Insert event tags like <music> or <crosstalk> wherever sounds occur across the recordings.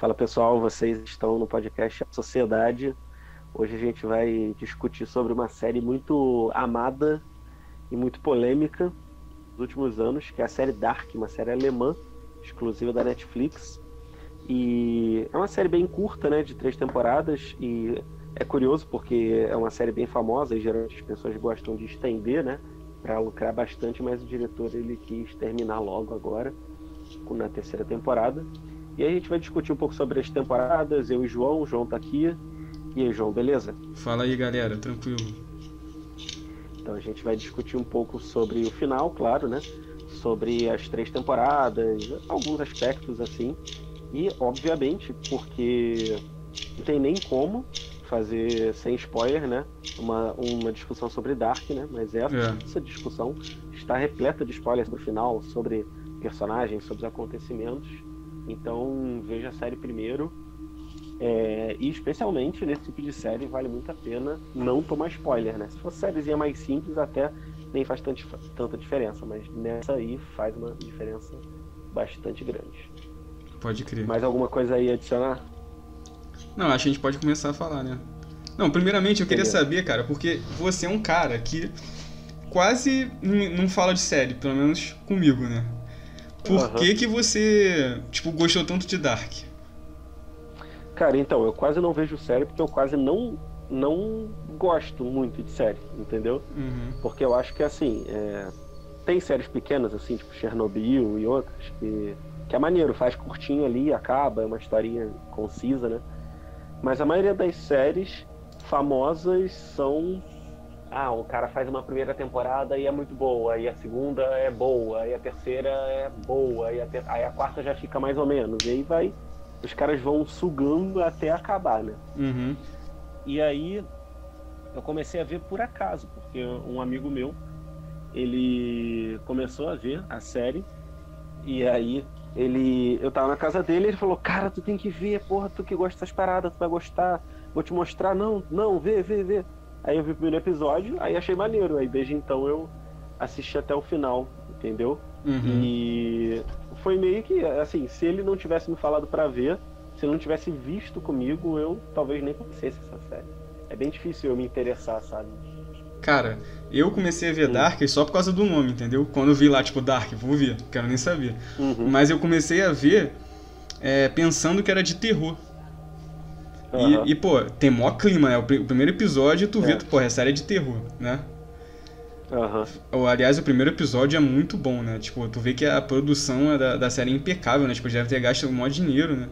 Fala pessoal, vocês estão no podcast Sociedade. Hoje a gente vai discutir sobre uma série muito amada e muito polêmica dos últimos anos, que é a série Dark, uma série alemã, exclusiva da Netflix. E é uma série bem curta, né, de três temporadas, e é curioso porque é uma série bem famosa e geralmente as pessoas gostam de estender, né, para lucrar bastante, mas o diretor ele quis terminar logo agora, na terceira temporada. E aí a gente vai discutir um pouco sobre as temporadas, eu e o João, o João tá aqui. E aí, João, beleza? Fala aí, galera, tranquilo. Então a gente vai discutir um pouco sobre o final, claro, né? Sobre as três temporadas, alguns aspectos assim. E, obviamente, porque não tem nem como fazer sem spoiler, né? Uma, uma discussão sobre Dark, né? Mas essa, é. essa discussão está repleta de spoilers no final sobre personagens, sobre os acontecimentos. Então veja a série primeiro. É, e especialmente nesse tipo de série vale muito a pena não tomar spoiler, né? Se fosse sériezinha mais simples, até nem faz tanta, tanta diferença, mas nessa aí faz uma diferença bastante grande. Pode crer. Mais alguma coisa aí adicionar? Não, acho que a gente pode começar a falar, né? Não, primeiramente eu queria Entendeu? saber, cara, porque você é um cara que quase não fala de série, pelo menos comigo, né? Por uhum. que que você, tipo, gostou tanto de Dark? Cara, então, eu quase não vejo série porque eu quase não não gosto muito de série, entendeu? Uhum. Porque eu acho que, assim, é... tem séries pequenas, assim, tipo Chernobyl e outras, que, que é maneiro, faz curtinho ali, acaba, é uma historinha concisa, né? Mas a maioria das séries famosas são ah, o cara faz uma primeira temporada e é muito boa, e a segunda é boa, e a terceira é boa, e a ter... aí a quarta já fica mais ou menos. E aí vai. Os caras vão sugando até acabar, né? Uhum. E aí eu comecei a ver por acaso, porque um amigo meu, ele começou a ver a série, e aí ele. Eu tava na casa dele ele falou, cara, tu tem que ver, porra, tu que gosta dessas paradas, tu vai gostar, vou te mostrar, não, não, vê, vê, vê. Aí eu vi o primeiro episódio, aí achei maneiro. Aí desde então eu assisti até o final, entendeu? Uhum. E foi meio que, assim, se ele não tivesse me falado para ver, se ele não tivesse visto comigo, eu talvez nem conhecesse essa série. É bem difícil eu me interessar, sabe? Cara, eu comecei a ver uhum. Dark só por causa do nome, entendeu? Quando eu vi lá, tipo, Dark, vou ver, quero nem saber. Uhum. Mas eu comecei a ver é, pensando que era de terror. Uhum. E, e, pô, tem mó clima, né? O, primeiro episódio tu vê, é. pô, essa série é de terror, né? Uhum. Aliás, o primeiro episódio é muito bom, né? Tipo, tu vê que a produção da, da série é impecável, né? Tipo, já deve ter gasto um maior dinheiro, né?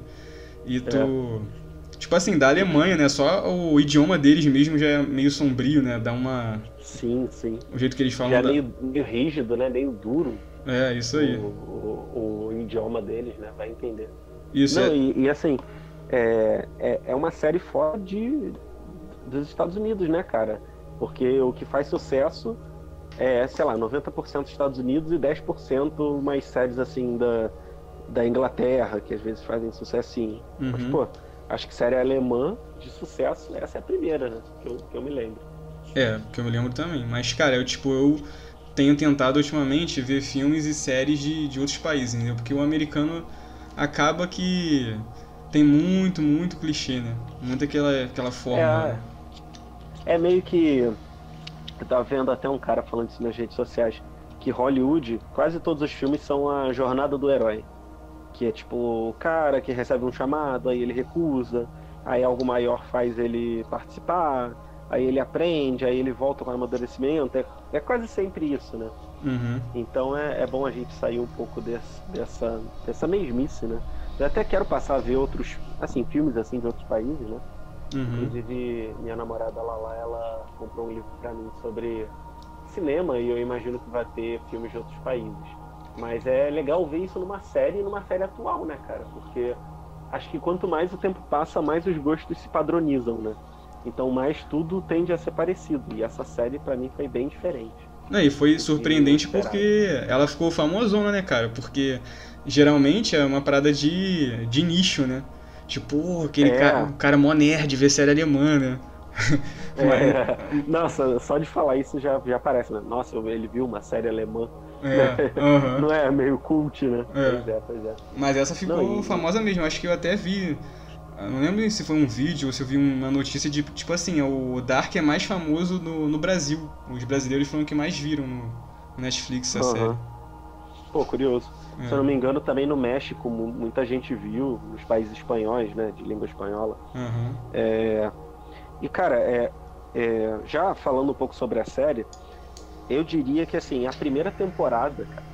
E tu. É. Tipo assim, da Alemanha, né? Só o idioma deles mesmo já é meio sombrio, né? Dá uma. Sim, sim. O jeito que eles falam. Já é da... meio, meio rígido, né? Meio duro. É, isso aí. O, o, o idioma deles, né? Vai entender. Isso Não, é. E, e assim, é, é, é uma série fora de, dos Estados Unidos, né, cara? Porque o que faz sucesso é, sei lá, 90% dos Estados Unidos e 10% mais séries assim da, da Inglaterra, que às vezes fazem sucesso sim. Uhum. Mas, pô, acho que série alemã de sucesso, essa é a primeira, né? Que eu, que eu me lembro. É, que eu me lembro também. Mas, cara, eu, tipo, eu tenho tentado ultimamente ver filmes e séries de, de outros países, entendeu? Porque o americano acaba que tem muito, muito clichê, né? Muito aquela, aquela forma. É, né? é meio que. Eu tava vendo até um cara falando isso nas redes sociais. Que Hollywood, quase todos os filmes são a jornada do herói. Que é tipo o cara que recebe um chamado, aí ele recusa, aí algo maior faz ele participar, aí ele aprende, aí ele volta com amadurecimento. É, é quase sempre isso, né? Uhum. Então é, é bom a gente sair um pouco desse, dessa, dessa mesmice, né? Eu até quero passar a ver outros, assim, filmes assim de outros países, né? Uhum. Inclusive, minha namorada Lala, ela comprou um livro para mim sobre cinema e eu imagino que vai ter filmes de outros países. Mas é legal ver isso numa série, numa série atual, né, cara? Porque acho que quanto mais o tempo passa, mais os gostos se padronizam, né? Então, mais tudo tende a ser parecido. E essa série, para mim, foi bem diferente. e foi surpreendente porque ela ficou famosona, né, cara? Porque geralmente é uma parada de, de nicho, né? Tipo, aquele é. cara, cara mó nerd, ver série alemã, né? É. <laughs> Nossa, só de falar isso já, já parece, né? Nossa, ele viu uma série alemã. É, <laughs> uhum. Não é meio cult, né? É. Pois é, pois é. Mas essa ficou Não, e- famosa mesmo. Acho que eu até vi. eu Não lembro se foi um vídeo ou se eu vi uma notícia de, tipo assim, o Dark é mais famoso no, no Brasil. Os brasileiros foram que mais viram no Netflix a Aham. série. Pô, curioso. É. Se eu não me engano, também no México mu- muita gente viu, nos países espanhóis, né, de língua espanhola. Aham. É, E, cara, é, é, já falando um pouco sobre a série, eu diria que, assim, a primeira temporada, cara,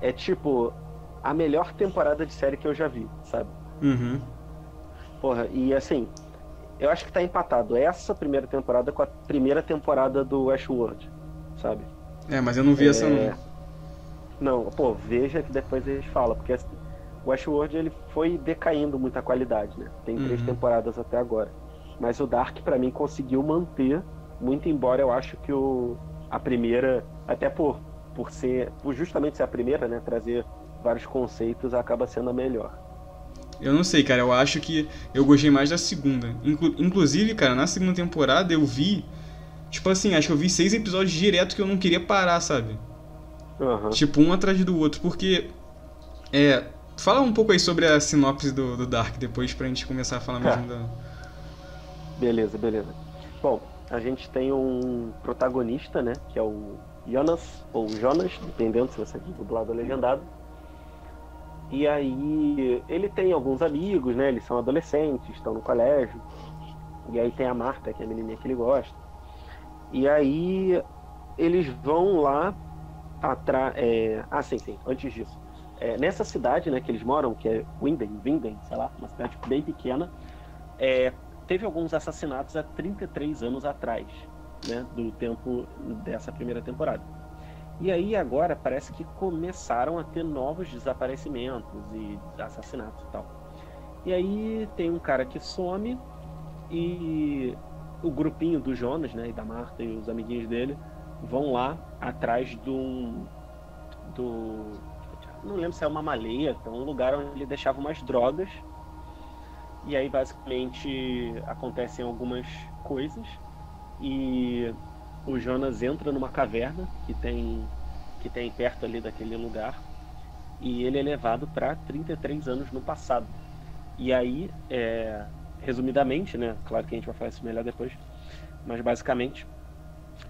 é tipo a melhor temporada de série que eu já vi, sabe? Uhum. Porra, e assim, eu acho que tá empatado essa primeira temporada com a primeira temporada do Westworld, sabe? É, mas eu não vi essa É, não. Não, pô, veja que depois a gente fala, porque assim, o Westworld ele foi decaindo muita qualidade, né? Tem três Uhum. temporadas até agora. Mas o Dark, pra mim, conseguiu manter, muito embora eu acho que o, a primeira, até por, por ser, por justamente ser a primeira, né? Trazer vários conceitos, acaba sendo a melhor. Eu não sei, cara. Eu acho que eu gostei mais da segunda. Inclu- inclusive, cara, na segunda temporada eu vi. Tipo assim, acho que eu vi seis episódios direto que eu não queria parar, sabe? Aham. Tipo, um atrás do outro. Porque. É. Fala um pouco aí sobre a sinopse do, do Dark depois pra gente começar a falar mesmo da. Beleza, beleza. Bom, a gente tem um protagonista, né? Que é o Jonas, ou Jonas, dependendo se você é dublado ou legendado. E aí ele tem alguns amigos, né? Eles são adolescentes, estão no colégio. E aí tem a Marta, que é a menininha que ele gosta. E aí eles vão lá atrás. É... Ah, sim, sim, antes disso. É, nessa cidade, né, que eles moram, que é Winden, Winden, sei lá, uma cidade bem pequena, é, teve alguns assassinatos há 33 anos atrás, né, do tempo dessa primeira temporada. E aí agora parece que começaram a ter novos desaparecimentos e assassinatos e tal. E aí tem um cara que some e o grupinho do Jonas, né, e da Marta e os amiguinhos dele vão lá atrás de um do não lembro se é uma maleia, então um lugar onde ele deixava umas drogas e aí basicamente acontecem algumas coisas e o Jonas entra numa caverna que tem que tem perto ali daquele lugar e ele é levado para 33 anos no passado. E aí, é, resumidamente, né? Claro que a gente vai falar isso melhor depois, mas basicamente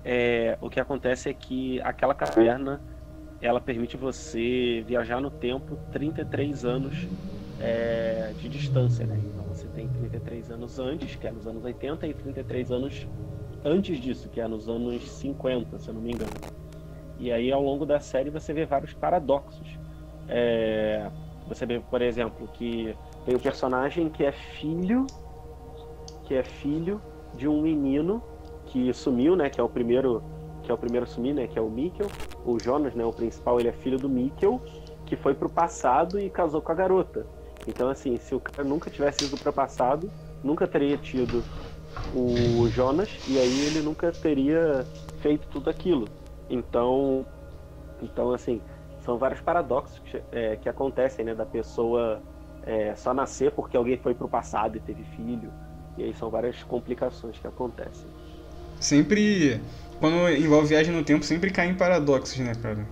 é, o que acontece é que aquela caverna ela permite você viajar no tempo 33 anos é, de distância, né? Então você tem 33 anos antes, que é nos anos 80, e 33 anos antes disso, que é nos anos 50, se eu não me engano. E aí ao longo da série você vê vários paradoxos. É, você vê, por exemplo, que tem um personagem que é filho, que é filho de um menino que sumiu, né? Que é o primeiro, que é o primeiro a sumir, né? Que é o Mikkel. O Jonas, né? O principal, ele é filho do Mikkel, que foi pro passado e casou com a garota. Então, assim, se o cara nunca tivesse ido pro passado, nunca teria tido o Jonas e aí ele nunca teria feito tudo aquilo. Então, então assim, são vários paradoxos que, é, que acontecem, né? Da pessoa é, só nascer porque alguém foi pro passado e teve filho. E aí são várias complicações que acontecem. Sempre. Quando envolve viagem no tempo, sempre cai em paradoxos, né, cara?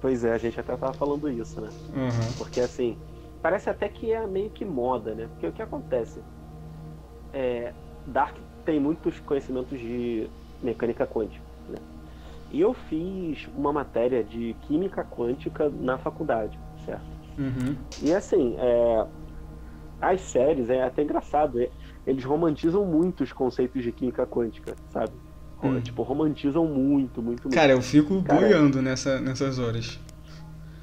Pois é, a gente até tava falando isso, né? Uhum. Porque assim, parece até que é meio que moda, né? Porque o que acontece? É, Dark tem muitos conhecimentos de mecânica quântica, né? E eu fiz uma matéria de química quântica na faculdade, certo? Uhum. E assim, é, as séries, é até engraçado, é, eles romantizam muito os conceitos de química quântica, sabe? Hum. Tipo, romantizam muito, muito, muito. Cara, eu fico Cara, boiando nessa, nessas horas.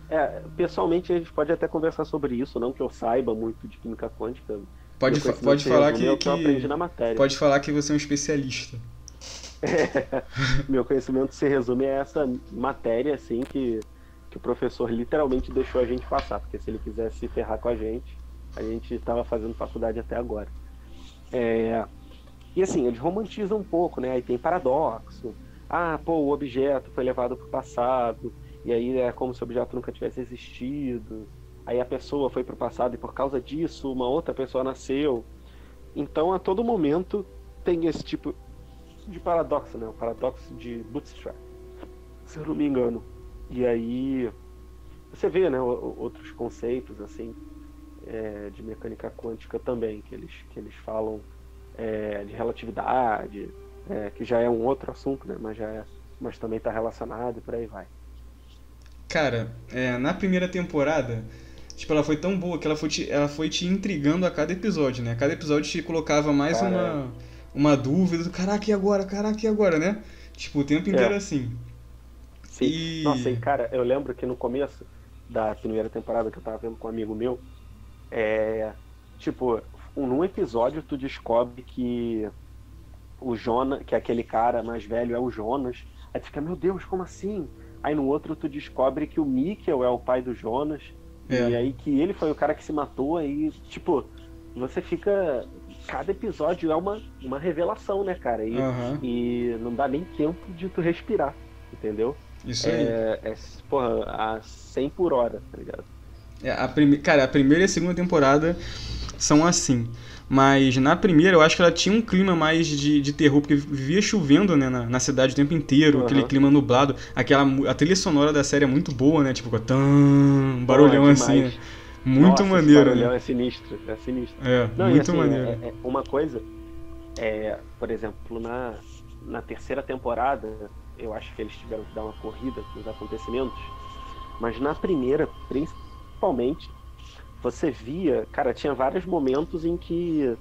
É, pessoalmente a gente pode até conversar sobre isso, não que eu saiba muito de química quântica. Pode, fa- pode falar que, que eu aprendi que na matéria. pode falar que você é um especialista. <laughs> Meu conhecimento se resume a essa matéria, assim, que, que o professor literalmente deixou a gente passar, porque se ele quisesse se ferrar com a gente, a gente estava fazendo faculdade até agora. É, E assim, eles romantizam um pouco, né? Aí tem paradoxo. Ah, pô, o objeto foi levado para o passado, e aí é como se o objeto nunca tivesse existido. Aí a pessoa foi para o passado e por causa disso uma outra pessoa nasceu. Então a todo momento tem esse tipo de paradoxo, né? O paradoxo de Bootstrap, se eu não me engano. E aí você vê, né, outros conceitos assim é, de mecânica quântica também que eles que eles falam é, de relatividade, é, que já é um outro assunto, né, mas já é, mas também está relacionado e por aí vai. Cara, é, na primeira temporada, tipo, ela foi tão boa que ela foi te, ela foi te intrigando a cada episódio, né? Cada episódio te colocava mais Cara, uma, uma dúvida, caraca, e agora? Caraca, e agora, né? Tipo, o tempo inteiro é. assim. Sim. E... Nossa, e cara, eu lembro que no começo da primeira temporada que eu tava vendo com um amigo meu, é. Tipo, num episódio tu descobre que o Jonas, que é aquele cara mais velho, é o Jonas. Aí tu fica, meu Deus, como assim? Aí no outro tu descobre que o Mikkel é o pai do Jonas. É. E aí que ele foi o cara que se matou. Aí, tipo, você fica. Cada episódio é uma, uma revelação, né, cara? E, uhum. e não dá nem tempo de tu respirar, entendeu? Isso aí. É, é porra, a 100 por hora, tá ligado? É, a prime... Cara, a primeira e a segunda temporada são assim. Mas na primeira eu acho que ela tinha um clima mais de, de terror, porque vivia chovendo né, na, na cidade o tempo inteiro, uhum. aquele clima nublado. Aquela, a trilha sonora da série é muito boa, né? Tipo, tão barulhão oh, assim. Né? Muito Nossa, maneiro. Esse barulhão né? é sinistro, é sinistro. É, Não, muito assim, maneiro. É, é uma coisa, é, por exemplo, na, na terceira temporada, eu acho que eles tiveram que dar uma corrida com os acontecimentos, mas na primeira, principalmente, você via, cara, tinha vários momentos em que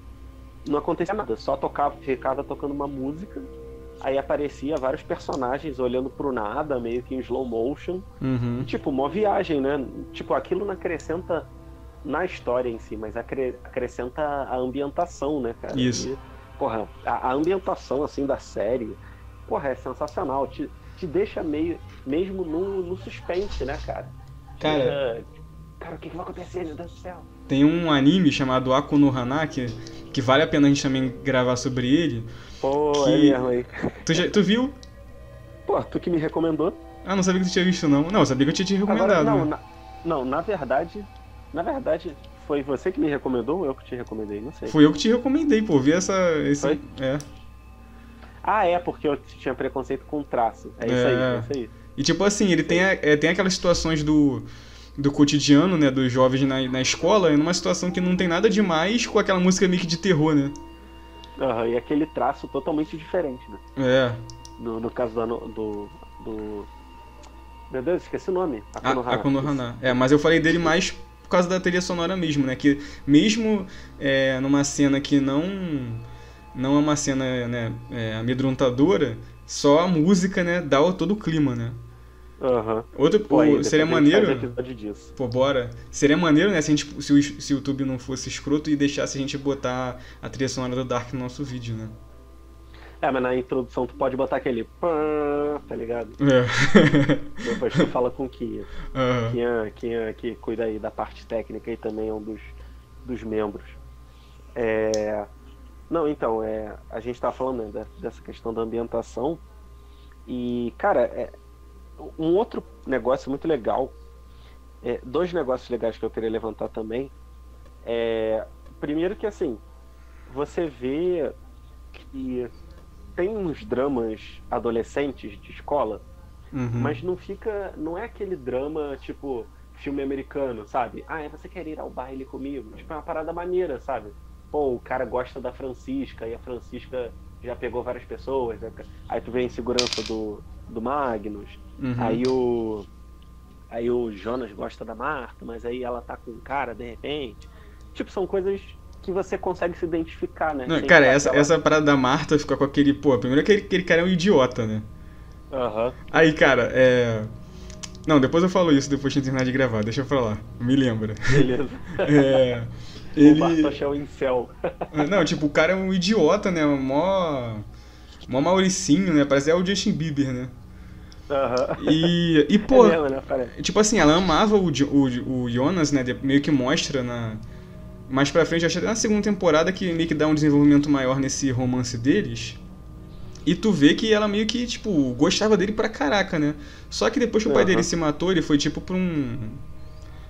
não acontecia nada, só tocava, ficava tocando uma música, aí aparecia vários personagens olhando pro nada, meio que em slow motion, uhum. e, tipo, uma viagem, né? Tipo, aquilo não acrescenta na história em si, mas acrescenta a ambientação, né, cara? Isso. E, porra, a, a, ambientação, assim, da série, porra, é sensacional, te, te deixa meio, mesmo no, no suspense, né, cara? Cara, Cara, o que, que vai acontecer, meu Deus do céu? Tem um anime chamado Aku no Hana, que, que vale a pena a gente também gravar sobre ele. Pô, que... é mesmo aí. Tu, já, tu viu? Pô, tu que me recomendou. Ah, não sabia que tu tinha visto, não. Não, eu sabia que eu tinha te recomendado. Agora, não, né? na, não, na verdade. Na verdade, foi você que me recomendou ou eu que te recomendei? Não sei. Foi eu que te recomendei, pô. Vi essa. Esse, foi? É. Ah, é, porque eu tinha preconceito com traço. É, é isso aí, é isso aí. E tipo assim, ele tem, é, tem aquelas situações do do cotidiano, né, dos jovens na, na escola, numa situação que não tem nada demais com aquela música meio que de terror, né? Uhum, e aquele traço totalmente diferente, né? É. No, no caso do, do, do... Meu Deus, esqueci o nome. Akunohana. É, mas eu falei dele mais por causa da trilha sonora mesmo, né? Que mesmo é, numa cena que não não é uma cena né, é, amedrontadora, só a música, né, dá todo o clima, né? Uhum. Outro, pô, pô seria maneiro. Disso. Pô, bora. Seria maneiro, né, se, a gente, se, o, se o YouTube não fosse escroto e deixasse a gente botar a trilha sonora do Dark no nosso vídeo, né? É, mas na introdução tu pode botar aquele tá ligado? É. <laughs> Depois tu fala com o Kia. Uhum. <laughs> Kia, Kia que cuida aí da parte técnica e também é um dos, dos membros. É... Não, então, é, a gente tá falando né, dessa questão da ambientação. E, cara, é, um outro negócio muito legal, é, dois negócios legais que eu queria levantar também. É, primeiro que assim, você vê que tem uns dramas adolescentes de escola, uhum. mas não fica. Não é aquele drama tipo filme americano, sabe? Ah, você quer ir ao baile comigo? Tipo, é uma parada maneira, sabe? Pô, o cara gosta da Francisca e a Francisca já pegou várias pessoas. Né? Aí tu vê a insegurança do, do Magnus. Uhum. Aí o. Aí o Jonas gosta da Marta, mas aí ela tá com um cara de repente. Tipo, são coisas que você consegue se identificar, né? Não, cara, essa, aquela... essa parada da Marta fica com aquele. Pô, primeiro aquele, aquele cara é um idiota, né? Aham. Uhum. Aí, cara, é. Não, depois eu falo isso depois de terminar de gravar, deixa eu falar. Me lembra. Beleza. <laughs> é. <laughs> Ele... O Bartosz é um incel. Não, tipo, o cara é um idiota, né? Mó. Mó Mauricinho, né? Parece é o Justin Bieber, né? Uhum. E, e <laughs> pô, é mesmo, né? tipo assim, ela amava o, o, o Jonas, né? Meio que mostra na. Mais pra frente, acho até na segunda temporada que meio que dá um desenvolvimento maior nesse romance deles. E tu vê que ela meio que, tipo, gostava dele pra caraca, né? Só que depois que o pai uhum. dele se matou, ele foi, tipo, pra um.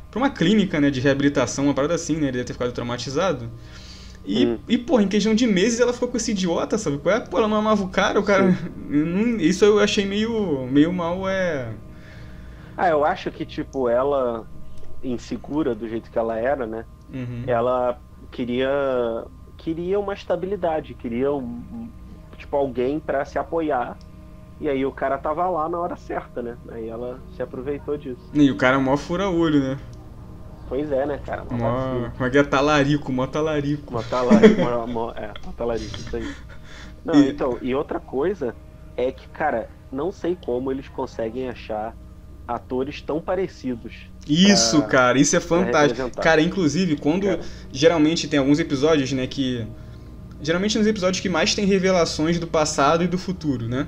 pra uma clínica, né? De reabilitação, uma parada assim, né? Ele deve ter ficado traumatizado. E, hum. e, porra, em questão de meses ela ficou com esse idiota, sabe? É? Pô, ela não amava o cara, o cara. isso eu achei meio, meio mal, é. Ah, eu acho que, tipo, ela, insegura do jeito que ela era, né? Uhum. Ela queria queria uma estabilidade, queria um, tipo alguém para se apoiar. E aí o cara tava lá na hora certa, né? Aí ela se aproveitou disso. E o cara mó fura olho, né? Pois é, né, cara? Mó, mó, como é que é? Talarico, mó talarico. Mó talarico, mó, mó, é, mó talarico, isso aí. Não, e... então, e outra coisa é que, cara, não sei como eles conseguem achar atores tão parecidos. Isso, pra, cara, isso é fantástico. Cara, inclusive, quando cara. geralmente tem alguns episódios, né, que geralmente nos episódios que mais tem revelações do passado e do futuro, né?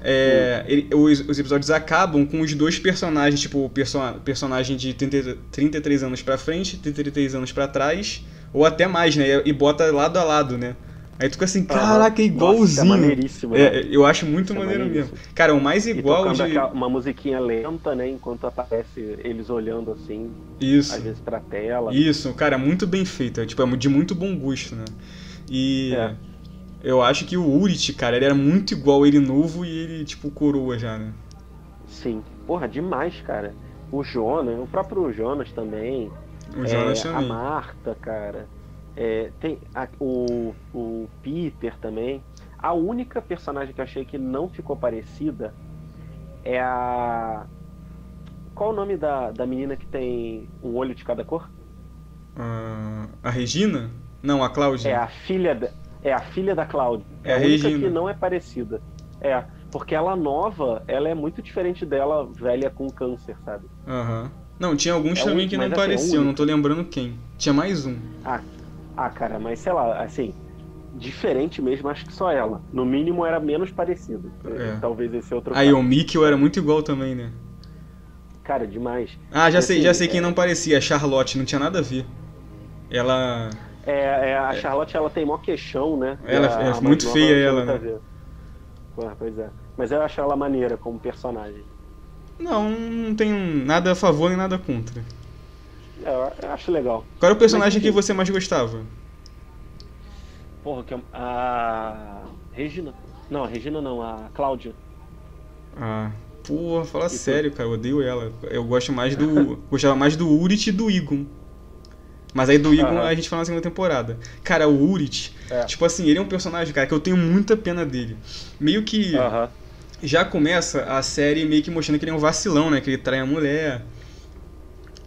É, ele, os, os, episódios acabam com os dois personagens, tipo, o perso personagem de 30, 33 anos pra frente, 33 anos para trás, ou até mais, né? E, bota lado a lado, né? Aí tu fica assim, caraca, é igualzinho. Nossa, é maneiríssimo, né? É, eu acho muito é maneiro mesmo. Cara, o mais igual de. Uma musiquinha lenta, né? Enquanto aparece eles olhando assim. Isso. Às vezes pra tela. Isso, cara, é muito bem feito. É, tipo, é de muito bom gosto, né? E. É. Eu acho que o Urit, cara, ele era muito igual ele novo e ele, tipo, coroa já, né? Sim. Porra, demais, cara. O Jonas, o próprio Jonas também. O Jonas é, também. A Marta, cara. É, tem a, o, o Peter também. A única personagem que eu achei que não ficou parecida é a. Qual o nome da, da menina que tem um olho de cada cor? Uh, a Regina? Não, a Cláudia. É a filha da, é a filha da Cláudia. É, é a, a única Regina. que não é parecida. É, porque ela nova, ela é muito diferente dela velha com câncer, sabe? Aham. Uhum. Não, tinha alguns é também um, que não assim, pareciam, é um não tô lembrando quem. Tinha mais um. Ah, ah, cara, mas sei lá, assim, diferente mesmo, acho que só ela. No mínimo era menos parecido. É. Talvez esse outro. Aí o Mikkel era muito igual também, né? Cara, demais. Ah, já e, sei, assim, já sei quem é... não parecia, a Charlotte, não tinha nada a ver. Ela. É, é a Charlotte ela tem mó queixão, né? Ela a, é muito feia ela, né? pois é. Mas eu acho ela maneira como personagem. Não, não tenho nada a favor nem nada contra. É, eu acho legal. Qual era o personagem Mas, que você mais gostava? Porra, que é a. Regina. Não, a Regina não, a Cláudia. Ah, porra, fala e sério, cara, eu odeio ela. Eu gosto mais do. gostava mais do Urit e do Igon. Mas aí do Igon uhum. a gente fala na segunda temporada. Cara, o Urit, é. tipo assim, ele é um personagem, cara, que eu tenho muita pena dele. Meio que. Uhum. Já começa a série meio que mostrando que ele é um vacilão, né? Que ele trai a mulher.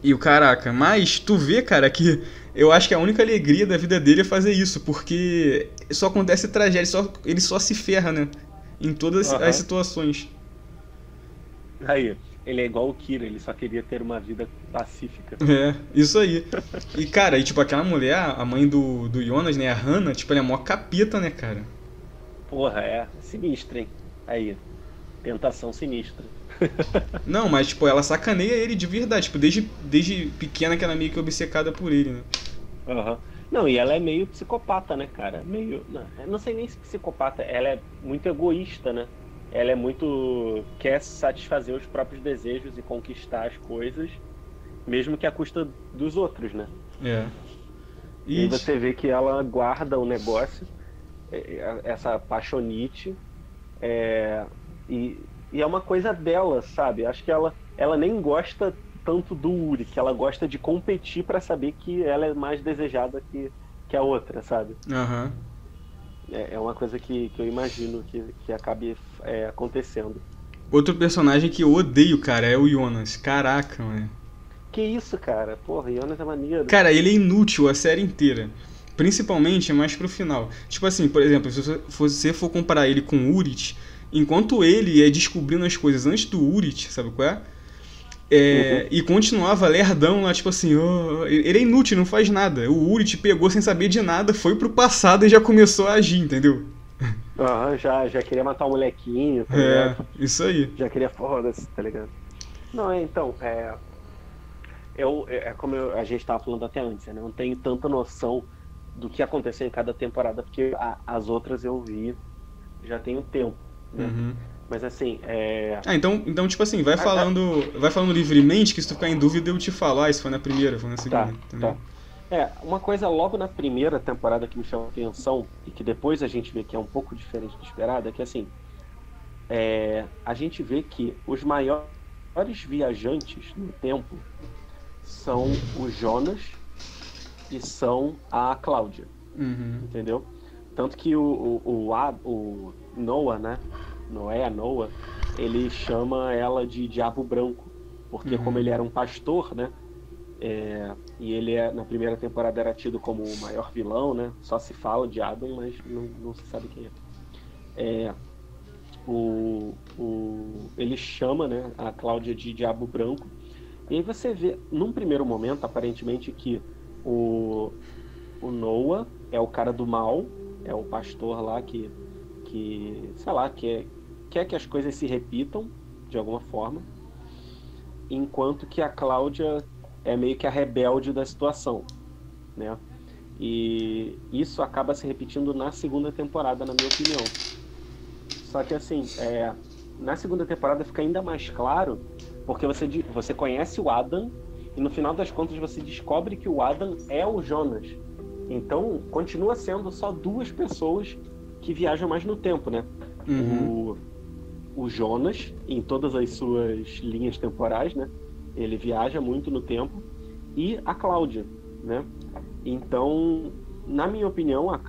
E o caraca, mas tu vê, cara, que eu acho que a única alegria da vida dele é fazer isso, porque só acontece tragédia, só, ele só se ferra, né? Em todas uhum. as situações. Aí, ele é igual o Kira, ele só queria ter uma vida pacífica. É, isso aí. E, cara, e tipo, aquela mulher, a mãe do, do Jonas, né, a Hannah, tipo, ela é mó capeta, né, cara? Porra, é. Sinistra, hein? Aí. Tentação sinistra. <laughs> Não, mas tipo, ela sacaneia ele de verdade. Tipo, desde, desde pequena que ela é meio que obcecada por ele, né? Aham. Uhum. Não, e ela é meio psicopata, né, cara? Meio. Não, não sei nem se psicopata, ela é muito egoísta, né? Ela é muito. quer satisfazer os próprios desejos e conquistar as coisas, mesmo que à custa dos outros, né? É. E, e você vê que ela guarda o negócio, é, é, essa paixonite, é, e e é uma coisa dela, sabe? Acho que ela, ela nem gosta tanto do Uri, que ela gosta de competir para saber que ela é mais desejada que, que a outra, sabe? Uhum. É, é uma coisa que, que eu imagino que, que acabe é, acontecendo. Outro personagem que eu odeio, cara, é o Jonas. Caraca, mano. Que isso, cara? Porra, Jonas é maneiro. Cara, ele é inútil a série inteira. Principalmente mais pro final. Tipo assim, por exemplo, se você for comparar ele com o Urit, enquanto ele ia descobrindo as coisas antes do Urit, sabe qual é? É, uhum. E continuava lerdão lá, tipo assim, oh, ele é inútil, não faz nada. O Urit pegou sem saber de nada, foi pro passado e já começou a agir, entendeu? Aham, já, já queria matar o molequinho, tá É, ligado? isso aí. Já queria foda-se, tá ligado? Não, é, então, é. Eu, é, é como eu, a gente tava falando até antes, né? Não tenho tanta noção do que aconteceu em cada temporada, porque a, as outras eu vi já tem um tempo. Né? Uhum. Mas assim, é. Ah, então, então tipo assim, vai falando, vai falando livremente que se tu ficar em dúvida eu te falo, ah, isso foi na primeira, foi na segunda. Tá, tá. É, uma coisa logo na primeira temporada que me chamou a atenção e que depois a gente vê que é um pouco diferente do esperado é que assim, é, a gente vê que os maiores maiores viajantes no tempo são o Jonas e são a Cláudia. Uhum. Entendeu? Tanto que o, o, o, o Noah, né? Noé, Noah, ele chama ela de Diabo Branco. Porque uhum. como ele era um pastor, né? É, e ele é, na primeira temporada era tido como o maior vilão, né? Só se fala de Adam, mas não, não se sabe quem é. é o, o, ele chama né, a Cláudia de Diabo Branco. E aí você vê, num primeiro momento, aparentemente, que o, o Noah é o cara do mal, é o pastor lá que, que sei lá, quer, quer que as coisas se repitam de alguma forma. Enquanto que a Cláudia é meio que a rebelde da situação, né? E isso acaba se repetindo na segunda temporada, na minha opinião. Só que assim, é, na segunda temporada fica ainda mais claro, porque você, você conhece o Adam e no final das contas você descobre que o Adam é o Jonas. Então continua sendo só duas pessoas que viajam mais no tempo, né? Uhum. O, o Jonas, em todas as suas linhas temporais, né? Ele viaja muito no tempo. E a Cláudia, né? Então, na minha opinião, a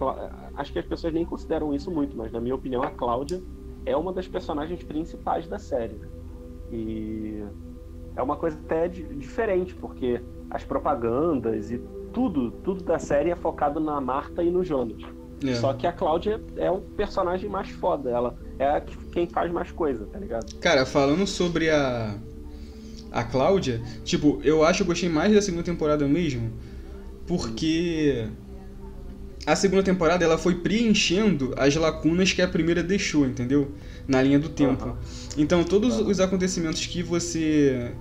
acho que as pessoas nem consideram isso muito, mas na minha opinião, a Cláudia é uma das personagens principais da série. E é uma coisa até diferente, porque as propagandas e tudo, tudo da série é focado na Marta e no Jonas. É. Só que a Cláudia é o personagem mais foda, ela é quem faz mais coisa, tá ligado? Cara, falando sobre a a Cláudia, tipo, eu acho que eu gostei mais da segunda temporada mesmo, porque a segunda temporada ela foi preenchendo as lacunas que a primeira deixou, entendeu? Na linha do tempo. Uhum. Então todos uhum. os acontecimentos que você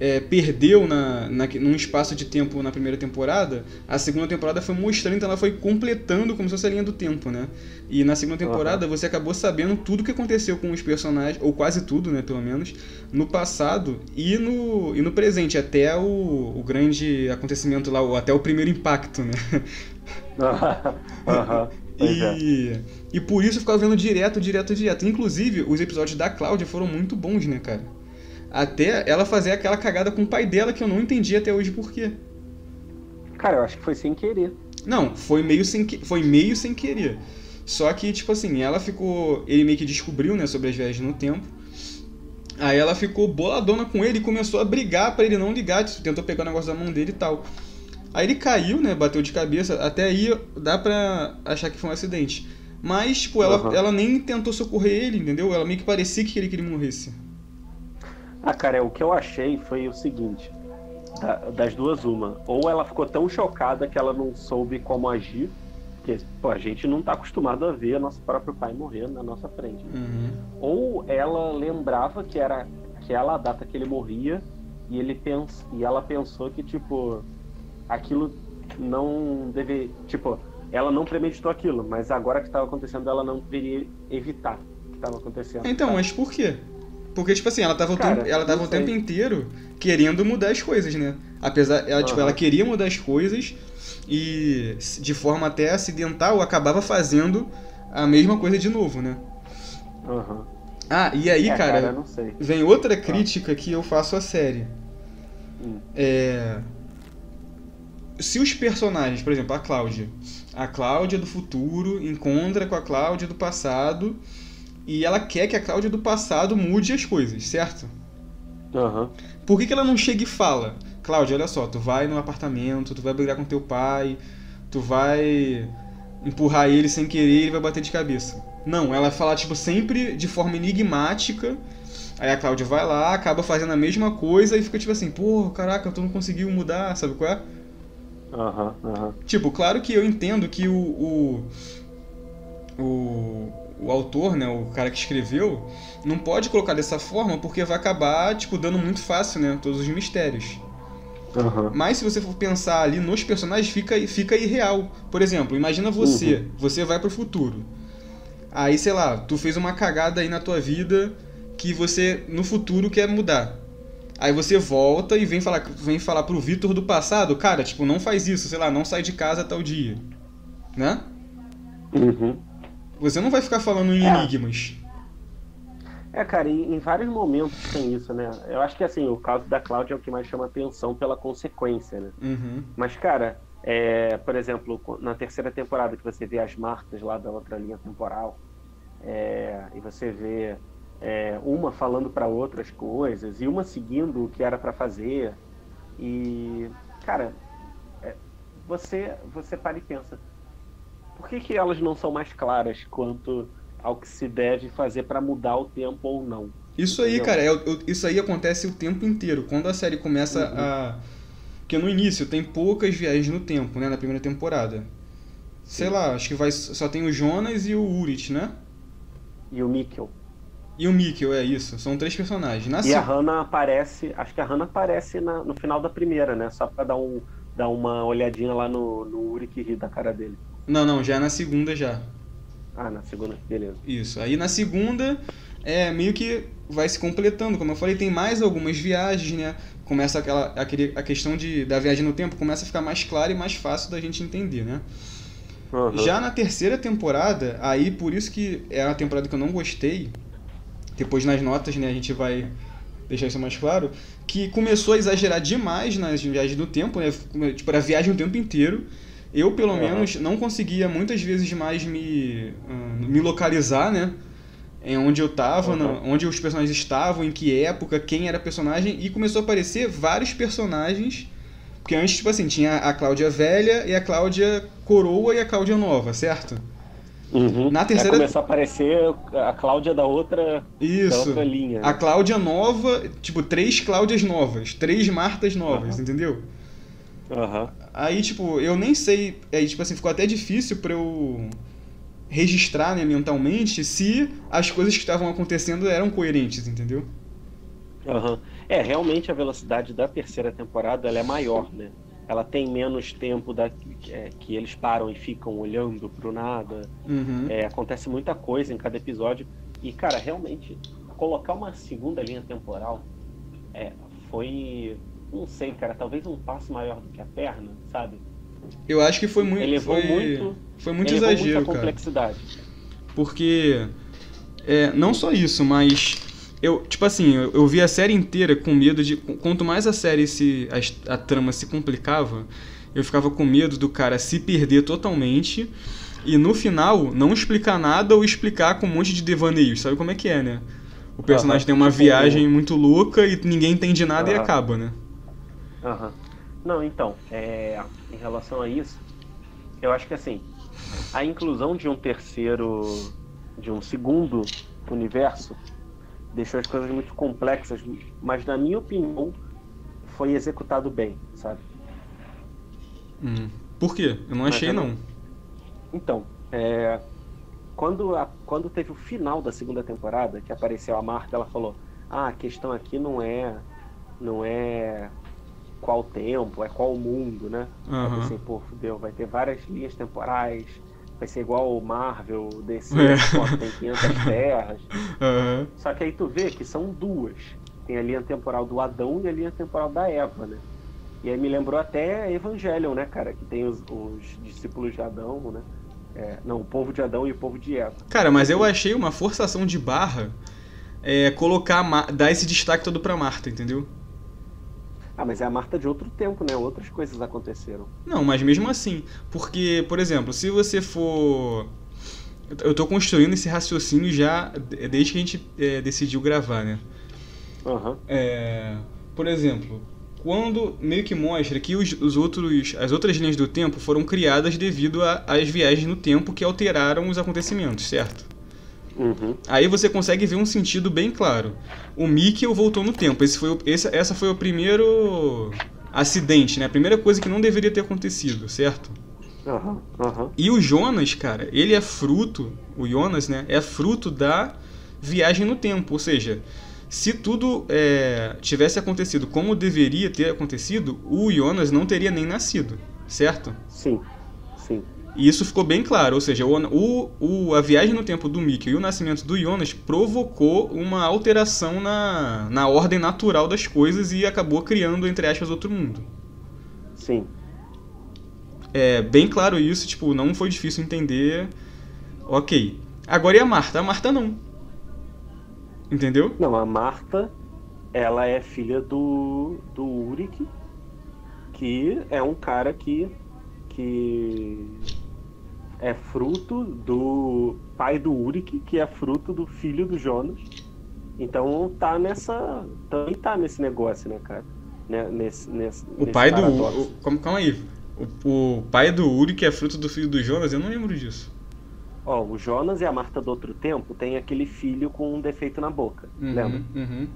é, perdeu na, na, num espaço de tempo na primeira temporada, a segunda temporada foi mostrando, então ela foi completando como se fosse a linha do tempo, né? E na segunda temporada uhum. você acabou sabendo tudo o que aconteceu com os personagens, ou quase tudo, né, pelo menos, no passado e no, e no presente, até o, o grande acontecimento lá, até o primeiro impacto, né? <laughs> Uhum. e, é. e por isso eu ficava vendo direto, direto, direto. Inclusive, os episódios da Cláudia foram muito bons, né, cara? Até ela fazer aquela cagada com o pai dela que eu não entendi até hoje por quê. Cara, eu acho que foi sem querer. Não, foi meio sem, que... foi meio sem querer. Só que, tipo assim, ela ficou. Ele meio que descobriu, né, sobre as viagens no tempo. Aí ela ficou boladona com ele e começou a brigar para ele não ligar. Tentou pegar o negócio da mão dele e tal. Aí ele caiu, né? Bateu de cabeça. Até aí dá pra achar que foi um acidente. Mas, tipo, ela, uhum. ela nem tentou socorrer ele, entendeu? Ela meio que parecia que ele queria morresse. Ah, cara, o que eu achei foi o seguinte: da, das duas, uma. Ou ela ficou tão chocada que ela não soube como agir, porque pô, a gente não está acostumado a ver nosso próprio pai morrer na nossa frente. Uhum. Ou ela lembrava que era aquela data que ele morria e, ele pens, e ela pensou que, tipo, aquilo não deve. Tipo, ela não premeditou aquilo, mas agora que estava acontecendo, ela não deveria evitar que estava acontecendo. Então, tá? mas por quê? Porque, tipo assim, ela tava, Cara, o, tempo, ela tava o tempo inteiro querendo mudar as coisas, né? Apesar, ela, uhum. tipo, ela queria mudar as coisas e de forma até acidental acabava fazendo a mesma coisa de novo, né? Uhum. Ah, e aí, é, cara, cara vem outra crítica que eu faço à série. Hum. É... Se os personagens, por exemplo, a Cláudia, a Cláudia do futuro encontra com a Cláudia do passado e ela quer que a Cláudia do passado mude as coisas, certo? Uhum. Por que, que ela não chega e fala, Cláudia, olha só, tu vai no apartamento, tu vai brigar com teu pai, tu vai empurrar ele sem querer e ele vai bater de cabeça. Não, ela fala, tipo, sempre de forma enigmática. Aí a Cláudia vai lá, acaba fazendo a mesma coisa e fica tipo assim, pô, caraca, tu não conseguiu mudar, sabe qual é? Aham, uhum, aham. Uhum. Tipo, claro que eu entendo que o, o, o, o autor, né, o cara que escreveu, não pode colocar dessa forma porque vai acabar, tipo, dando muito fácil, né, todos os mistérios. Uhum. Mas se você for pensar ali nos personagens, fica, fica irreal. Por exemplo, imagina você, uhum. você vai pro futuro. Aí, sei lá, tu fez uma cagada aí na tua vida que você, no futuro, quer mudar. Aí você volta e vem falar, vem falar pro Vitor do passado, cara, tipo, não faz isso, sei lá, não sai de casa tal dia. Né? Uhum. Você não vai ficar falando em é. enigmas. É, cara, em, em, vários momentos tem isso, né? Eu acho que assim, o caso da Cláudia é o que mais chama atenção pela consequência, né? Uhum. Mas, cara, é, por exemplo, na terceira temporada que você vê as marcas lá da outra linha temporal, é, e você vê é, uma falando para outras coisas, e uma seguindo o que era para fazer. E, cara, é, você, você para e pensa, por que, que elas não são mais claras quanto ao que se deve fazer para mudar o tempo ou não? Isso aí, cara, é, isso aí acontece o tempo inteiro. Quando a série começa uhum. a. Porque no início tem poucas viagens no tempo, né? Na primeira temporada. Sei Sim. lá, acho que vai, só tem o Jonas e o Urit, né? E o Mikkel. E o Mikkel, é isso. São três personagens. Na e a Hannah aparece, acho que a Hannah aparece na, no final da primeira, né? Só pra dar, um, dar uma olhadinha lá no, no Uri que ri da cara dele. Não, não, já é na segunda já. Ah, na segunda, beleza. Isso. Aí na segunda, é meio que vai se completando. Como eu falei, tem mais algumas viagens, né? Começa aquela, aquele, a questão de, da viagem no tempo começa a ficar mais clara e mais fácil da gente entender, né? Uhum. Já na terceira temporada, aí por isso que é uma temporada que eu não gostei. Depois nas notas, né, a gente vai deixar isso mais claro. Que começou a exagerar demais nas viagens do tempo, né? Tipo, era viagem o tempo inteiro. Eu, pelo uhum. menos, não conseguia muitas vezes mais me, uh, me localizar, né? Em onde eu tava, uhum. onde os personagens estavam, em que época, quem era personagem. E começou a aparecer vários personagens porque antes, tipo assim, tinha a Cláudia velha e a Cláudia coroa e a Cláudia nova, certo? Uhum. Na terceira. Aí começou a aparecer a Cláudia da outra, Isso. Da outra linha. Né? A Cláudia nova, tipo, três Cláudias novas, três Martas novas, uhum. entendeu? Uhum. Aí, tipo, eu nem sei. Aí, tipo assim, ficou até difícil pra eu registrar né, mentalmente se as coisas que estavam acontecendo eram coerentes, entendeu? Uhum. É, realmente a velocidade da terceira temporada ela é maior, né? Ela tem menos tempo da, é, que eles param e ficam olhando pro nada. Uhum. É, acontece muita coisa em cada episódio. E, cara, realmente, colocar uma segunda linha temporal é, foi. Não sei, cara, talvez um passo maior do que a perna, sabe? Eu acho que foi muito. Elevou foi, muito. Foi muito exagero, muita complexidade. Cara. Porque. É, não só isso, mas eu, tipo assim, eu, eu, vi a série inteira com medo de. Quanto mais a série se. A, a, trama se complicava, eu ficava com medo do cara se perder totalmente e no final não explicar nada ou explicar com um monte de devaneios. Sabe como é que é, né? O personagem tem uma tipo, viagem muito louca e ninguém entende nada e acaba, né? Aham. Não, então, é, em relação a isso, eu acho que assim, a inclusão de um terceiro, de um segundo universo deixou as coisas muito complexas, mas na minha opinião foi executado bem, sabe? Hum. Por quê? Eu não achei não. Então, é... quando, a... quando teve o final da segunda temporada, que apareceu a Marta, ela falou: "Ah, a questão aqui não é não é qual tempo, é qual mundo, né?" Uhum. Assim, pô, fudeu, vai ter várias linhas temporais, vai ser igual o Marvel, DC, é. tem 500 <laughs> terras. Uhum. Só que aí tu vê que são duas. Tem a linha temporal do Adão e a linha temporal da Eva, né? E aí me lembrou até Evangelion, né, cara? Que tem os, os discípulos de Adão, né? É, não, o povo de Adão e o povo de Eva. Cara, mas eu achei uma forçação de barra é, colocar, dar esse destaque todo pra Marta, entendeu? Ah, mas é a Marta de outro tempo, né? Outras coisas aconteceram. Não, mas mesmo assim. Porque, por exemplo, se você for. Eu tô construindo esse raciocínio já desde que a gente é, decidiu gravar, né? Uhum. É, por exemplo, quando meio que mostra que os, os, outros, as outras linhas do tempo foram criadas devido às viagens no tempo que alteraram os acontecimentos, certo? Uhum. Aí você consegue ver um sentido bem claro. O Mikkel voltou no tempo. Esse foi o, esse, essa foi o primeiro acidente, né? A primeira coisa que não deveria ter acontecido, certo? Uhum, uhum. E o Jonas, cara, ele é fruto, o Jonas, né? É fruto da viagem no tempo. Ou seja, se tudo é, tivesse acontecido como deveria ter acontecido, o Jonas não teria nem nascido, certo? Sim, sim. E isso ficou bem claro, ou seja, o, o, a viagem no tempo do Mickey e o nascimento do Jonas provocou uma alteração na, na ordem natural das coisas e acabou criando, entre aspas, outro mundo. Sim. É bem claro isso, tipo, não foi difícil entender. Ok. Agora e a Marta? A Marta não. Entendeu? Não, a Marta, ela é filha do, do Uric, que é um cara que, que é fruto do pai do Uric, que é fruto do filho do Jonas. Então tá nessa. Também tá nesse negócio, né, cara? Né, nesse, nesse, o pai do. O, calma aí. O, o pai do Uric é fruto do filho do Jonas? Eu não lembro disso. Ó, o Jonas e a Marta do outro tempo tem aquele filho com um defeito na boca. Uhum, lembra? Uhum.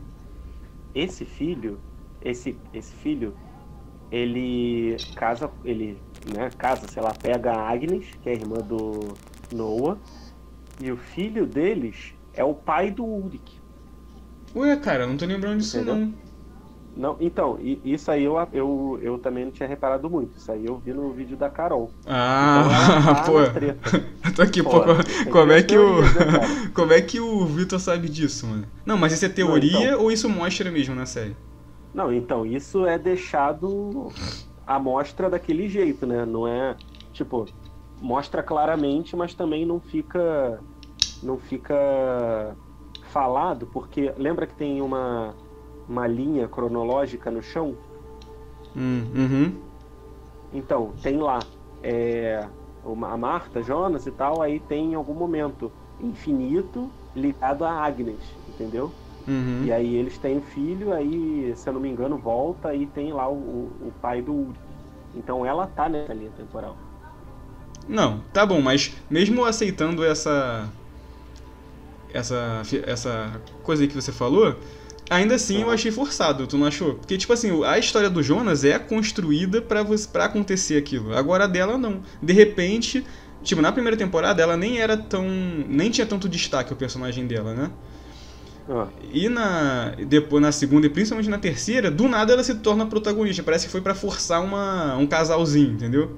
Esse filho, esse, esse filho, ele casa, ele, né, casa, sei lá, pega a Agnes, que é a irmã do Noah, e o filho deles é o pai do Uric. Ué, cara, não tô lembrando disso Entendeu? não. Não, então, isso aí eu, eu, eu também não tinha reparado muito. Isso aí eu vi no vídeo da Carol. Ah, então, <laughs> pô. <laughs> tô aqui, pô. pô como, é que o. Né, <laughs> como é que o Vitor sabe disso, mano? Não, mas isso é teoria não, então... ou isso mostra mesmo na série? Não, então, isso é deixado a mostra daquele jeito, né? Não é. Tipo, mostra claramente, mas também não fica. Não fica falado, porque lembra que tem uma uma linha cronológica no chão. Hum, uhum. Então, tem lá é, a Marta, Jonas e tal, aí tem em algum momento infinito ligado a Agnes, entendeu? Uhum. E aí eles têm um filho, aí, se eu não me engano, volta e tem lá o, o pai do Uri. Então ela tá nessa linha temporal. Não, tá bom, mas mesmo aceitando essa essa essa coisa aí que você falou, Ainda assim, eu achei forçado, tu não achou? Porque, tipo assim, a história do Jonas é construída para pra acontecer aquilo. Agora a dela não. De repente, tipo, na primeira temporada ela nem era tão. nem tinha tanto destaque o personagem dela, né? Ah. E na depois na segunda e principalmente na terceira, do nada ela se torna protagonista. Parece que foi para forçar uma, um casalzinho, entendeu?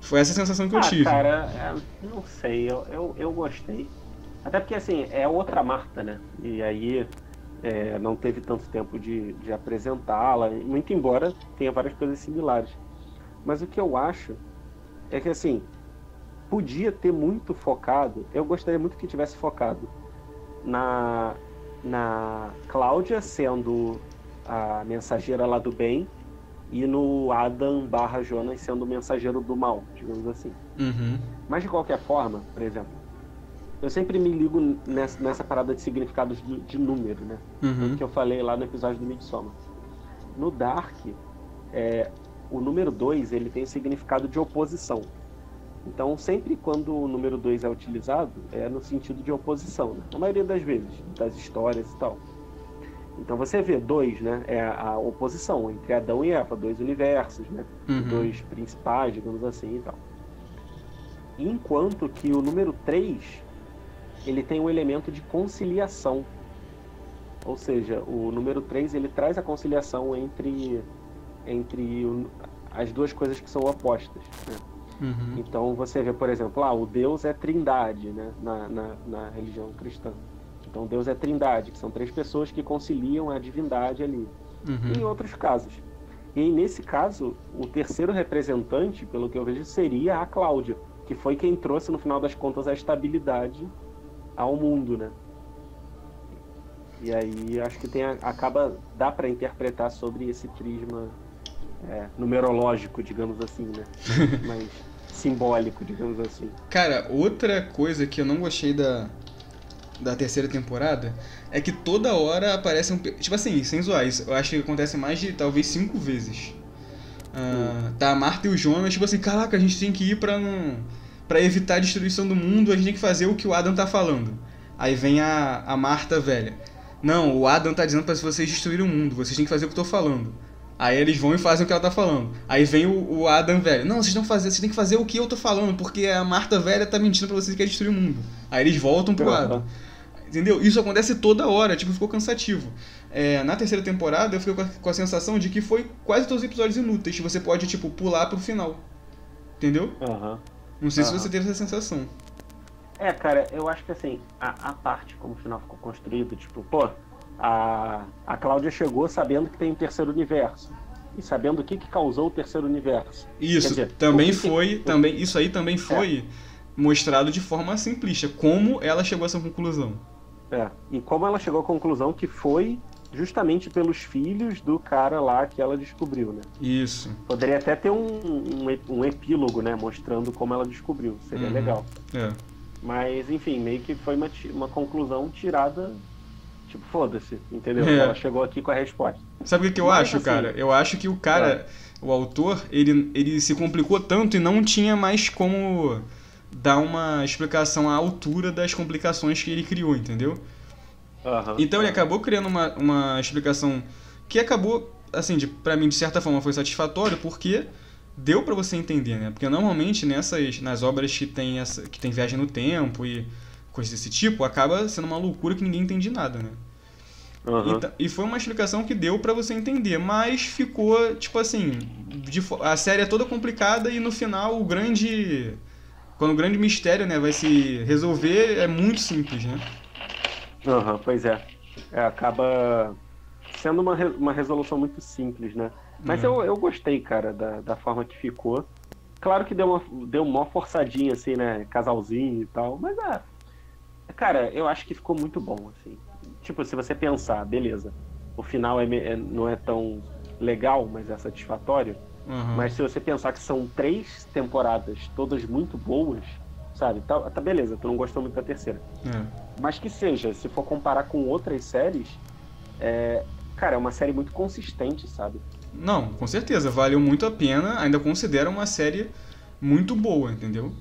Foi essa a sensação que eu ah, tive. Cara, é, não sei, eu, eu, eu gostei. Até porque assim, é outra Marta, né? E aí é, não teve tanto tempo de, de apresentá-la, muito embora tenha várias coisas similares. Mas o que eu acho é que assim podia ter muito focado. Eu gostaria muito que tivesse focado na na Cláudia sendo a mensageira lá do bem e no Adam barra Jonas sendo o mensageiro do mal, digamos assim. Uhum. Mas de qualquer forma, por exemplo, eu sempre me ligo nessa, nessa parada de significados de, de número, né? Uhum. Que eu falei lá no episódio do Midsommar. No Dark, é, o número 2 ele tem significado de oposição. Então, sempre quando o número 2 é utilizado, é no sentido de oposição, né? Na maioria das vezes, das histórias e tal. Então você vê dois, né? É a oposição entre Adão e Eva, dois universos, né? Uhum. Dois principais, digamos assim e tal. Enquanto que o número 3 ele tem um elemento de conciliação. Ou seja, o número 3 ele traz a conciliação entre, entre as duas coisas que são opostas. Né? Uhum. Então você vê, por exemplo, ah, o Deus é trindade né? na, na, na religião cristã. Então Deus é trindade, que são três pessoas que conciliam a divindade ali. Uhum. Em outros casos. E aí, nesse caso, o terceiro representante, pelo que eu vejo, seria a Cláudia, que foi quem trouxe, no final das contas, a estabilidade ao mundo, né? E aí acho que tem acaba dá para interpretar sobre esse prisma é, numerológico, digamos assim, né? <laughs> Mas simbólico, digamos assim. Cara, outra coisa que eu não gostei da da terceira temporada é que toda hora aparece um tipo assim, sem zoar, isso eu acho que acontece mais de talvez cinco vezes. Uh, tá a Marta e o Jonas, tipo assim, caraca, a gente tem que ir pra não para evitar a destruição do mundo, a gente tem que fazer o que o Adam tá falando. Aí vem a, a Marta velha. Não, o Adam tá dizendo para vocês destruírem o mundo, vocês têm que fazer o que eu tô falando. Aí eles vão e fazem o que ela tá falando. Aí vem o, o Adam velho. Não, vocês, não fazer, vocês têm que fazer o que eu tô falando, porque a Marta velha tá mentindo pra vocês que quer destruir o mundo. Aí eles voltam pro Adam. Entendeu? Isso acontece toda hora, tipo, ficou cansativo. É, na terceira temporada eu fiquei com a, com a, sensação de que foi quase todos os episódios inúteis. Você pode, tipo, pular pro final. Entendeu? Aham. Uhum. Não sei se você teve essa sensação. É, cara, eu acho que assim, a, a parte como o final ficou construído, tipo, pô, a, a Cláudia chegou sabendo que tem um terceiro universo. E sabendo o que, que causou o terceiro universo. Isso, dizer, também foi. Que... Também, isso aí também é. foi é. mostrado de forma simplista. Como ela chegou a essa conclusão. É, e como ela chegou à conclusão que foi justamente pelos filhos do cara lá que ela descobriu, né? Isso. Poderia até ter um, um, um epílogo, né? Mostrando como ela descobriu. Seria uhum. legal. É. Mas, enfim, meio que foi uma, uma conclusão tirada. Tipo, foda-se, entendeu? É. Ela chegou aqui com a resposta. Sabe o que, que eu Mas, acho, assim, cara? Eu acho que o cara, é. o autor, ele, ele se complicou tanto e não tinha mais como dar uma explicação à altura das complicações que ele criou, entendeu? Uhum. Então ele acabou criando uma, uma explicação que acabou, assim, de, pra mim, de certa forma, foi satisfatório, porque deu para você entender, né? Porque normalmente nessas nas obras que tem essa que tem viagem no tempo e coisas desse tipo, acaba sendo uma loucura que ninguém entende nada, né? Uhum. E, e, foi uma explicação que deu para você entender, mas ficou tipo assim, de, a série é toda complicada e no final o grande quando o grande mistério, né, vai se resolver é muito simples, né? Aham, uhum, pois é. é. Acaba sendo uma, uma resolução muito simples, né? Mas uhum. eu, eu gostei, cara, da, da forma que ficou. Claro que deu uma, deu uma forçadinha, assim, né? Casalzinho e tal. Mas, é. Cara, eu acho que ficou muito bom, assim. Tipo, se você pensar, beleza. O final é, é não é tão legal, mas é satisfatório. Uhum. Mas se você pensar que são três temporadas, todas muito boas, sabe? Tá, tá beleza, tu não gostou muito da terceira. É. Mas que seja, se for comparar com outras séries, é, cara, é uma série muito consistente, sabe? Não, com certeza, valeu muito a pena, ainda considero uma série muito boa, entendeu?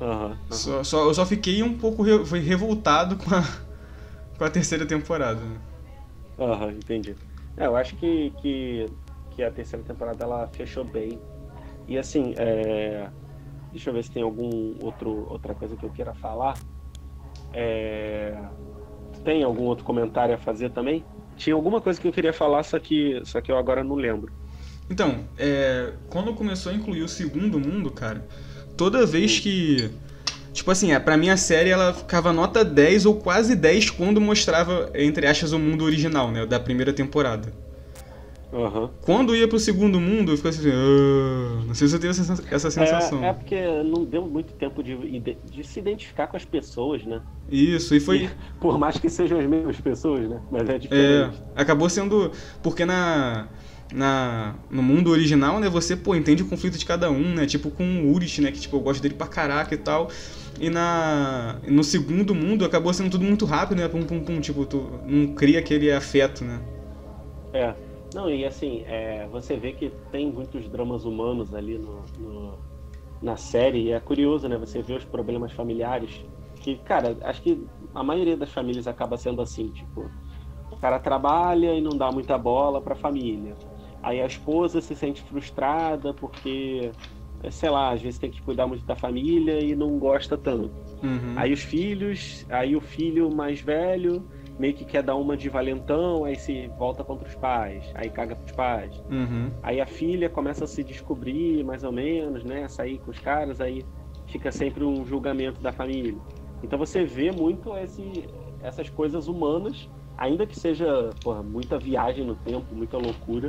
Uhum, uhum. Só, só, eu só fiquei um pouco re, revoltado com a, <laughs> com a terceira temporada. Né? Aham, uhum, entendi. É, eu acho que, que, que a terceira temporada ela fechou bem. E assim, é... deixa eu ver se tem algum outro outra coisa que eu queira falar. É... Tem algum outro comentário a fazer também? Tinha alguma coisa que eu queria falar, só que, só que eu agora não lembro. Então, é, quando começou a incluir o segundo mundo, cara, toda vez que. Tipo assim, é, pra mim a série ela ficava nota 10 ou quase 10 quando mostrava, entre aspas, o mundo original, né? Da primeira temporada. Uhum. Quando ia pro segundo mundo, eu ficava assim, ah, não sei se eu tenho essa, essa sensação. É, é, porque não deu muito tempo de, de se identificar com as pessoas, né? Isso, e foi. E, por mais que sejam as mesmas pessoas, né? Mas é diferente. É, acabou sendo. Porque na. Na, no mundo original, né, você, pô, entende o conflito de cada um, né? Tipo com o Urich, né? Que tipo, eu gosto dele pra caraca e tal. E na, no segundo mundo acabou sendo tudo muito rápido, né? Pum, pum, pum. Tipo, tu não cria aquele afeto, né? É. Não, e assim, é, você vê que tem muitos dramas humanos ali no, no, na série, e é curioso, né? Você vê os problemas familiares, que, cara, acho que a maioria das famílias acaba sendo assim, tipo, o cara trabalha e não dá muita bola pra família. Aí a esposa se sente frustrada porque, sei lá, às vezes tem que cuidar muito da família e não gosta tanto. Uhum. Aí os filhos, aí o filho mais velho meio que quer dar uma de valentão, aí se volta contra os pais, aí caga pros pais. Uhum. Aí a filha começa a se descobrir, mais ou menos, né? Sair com os caras, aí fica sempre um julgamento da família. Então você vê muito esse, essas coisas humanas, ainda que seja porra, muita viagem no tempo, muita loucura,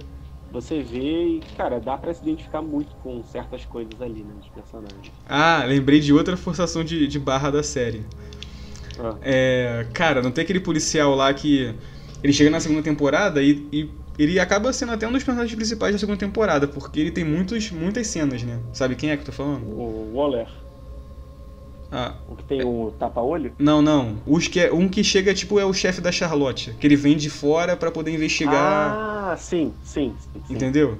você vê e, cara, dá para se identificar muito com certas coisas ali, né, dos personagens. Ah, lembrei de outra forçação de, de barra da série. Ah. É, cara, não tem aquele policial lá que ele chega na segunda temporada e, e, ele acaba sendo até um dos personagens principais da segunda temporada, porque ele tem muitos, muitas cenas, né? Sabe quem é que eu tô falando? O Waller. Ah, o que tem o tapa-olho? Não, não. Os que é, um que chega, tipo, é o chefe da Charlotte. Que ele vem de fora para poder investigar. Ah, sim, sim. sim. Entendeu?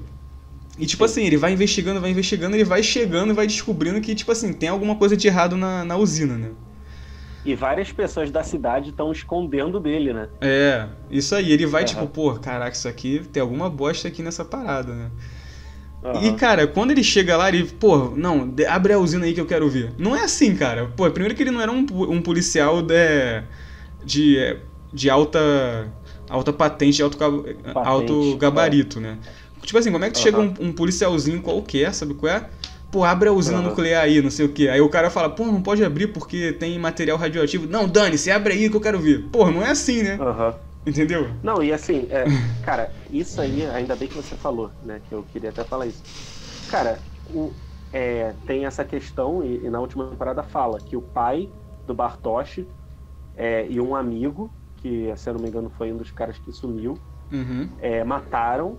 E tipo sim. assim, ele vai investigando, vai investigando, ele vai chegando e vai descobrindo que, tipo assim, tem alguma coisa de errado na, na usina, né? E várias pessoas da cidade estão escondendo dele, né? É, isso aí. Ele vai tipo, pô, caraca, isso aqui tem alguma bosta aqui nessa parada, né? Uhum. E, cara, quando ele chega lá, ele, pô, não, abre a usina aí que eu quero ver. Não é assim, cara. Pô, primeiro que ele não era um, um policial de, de, de alta, alta patente, alto, patente, alto gabarito, é. né? Tipo assim, como é que tu uhum. chega um, um policialzinho qualquer, sabe qual é? pô, abre a usina uhum. nuclear aí, não sei o que. Aí o cara fala, pô, não pode abrir porque tem material radioativo. Não, Dani, você abre aí que eu quero ver. Pô, não é assim, né? Uhum. Entendeu? Não, e assim, é, cara, isso aí, ainda bem que você falou, né? Que eu queria até falar isso. Cara, o, é, tem essa questão, e, e, na última temporada fala que o pai do Bartosz é, e um amigo, que se eu não me engano foi um dos caras que sumiu, uhum. é, mataram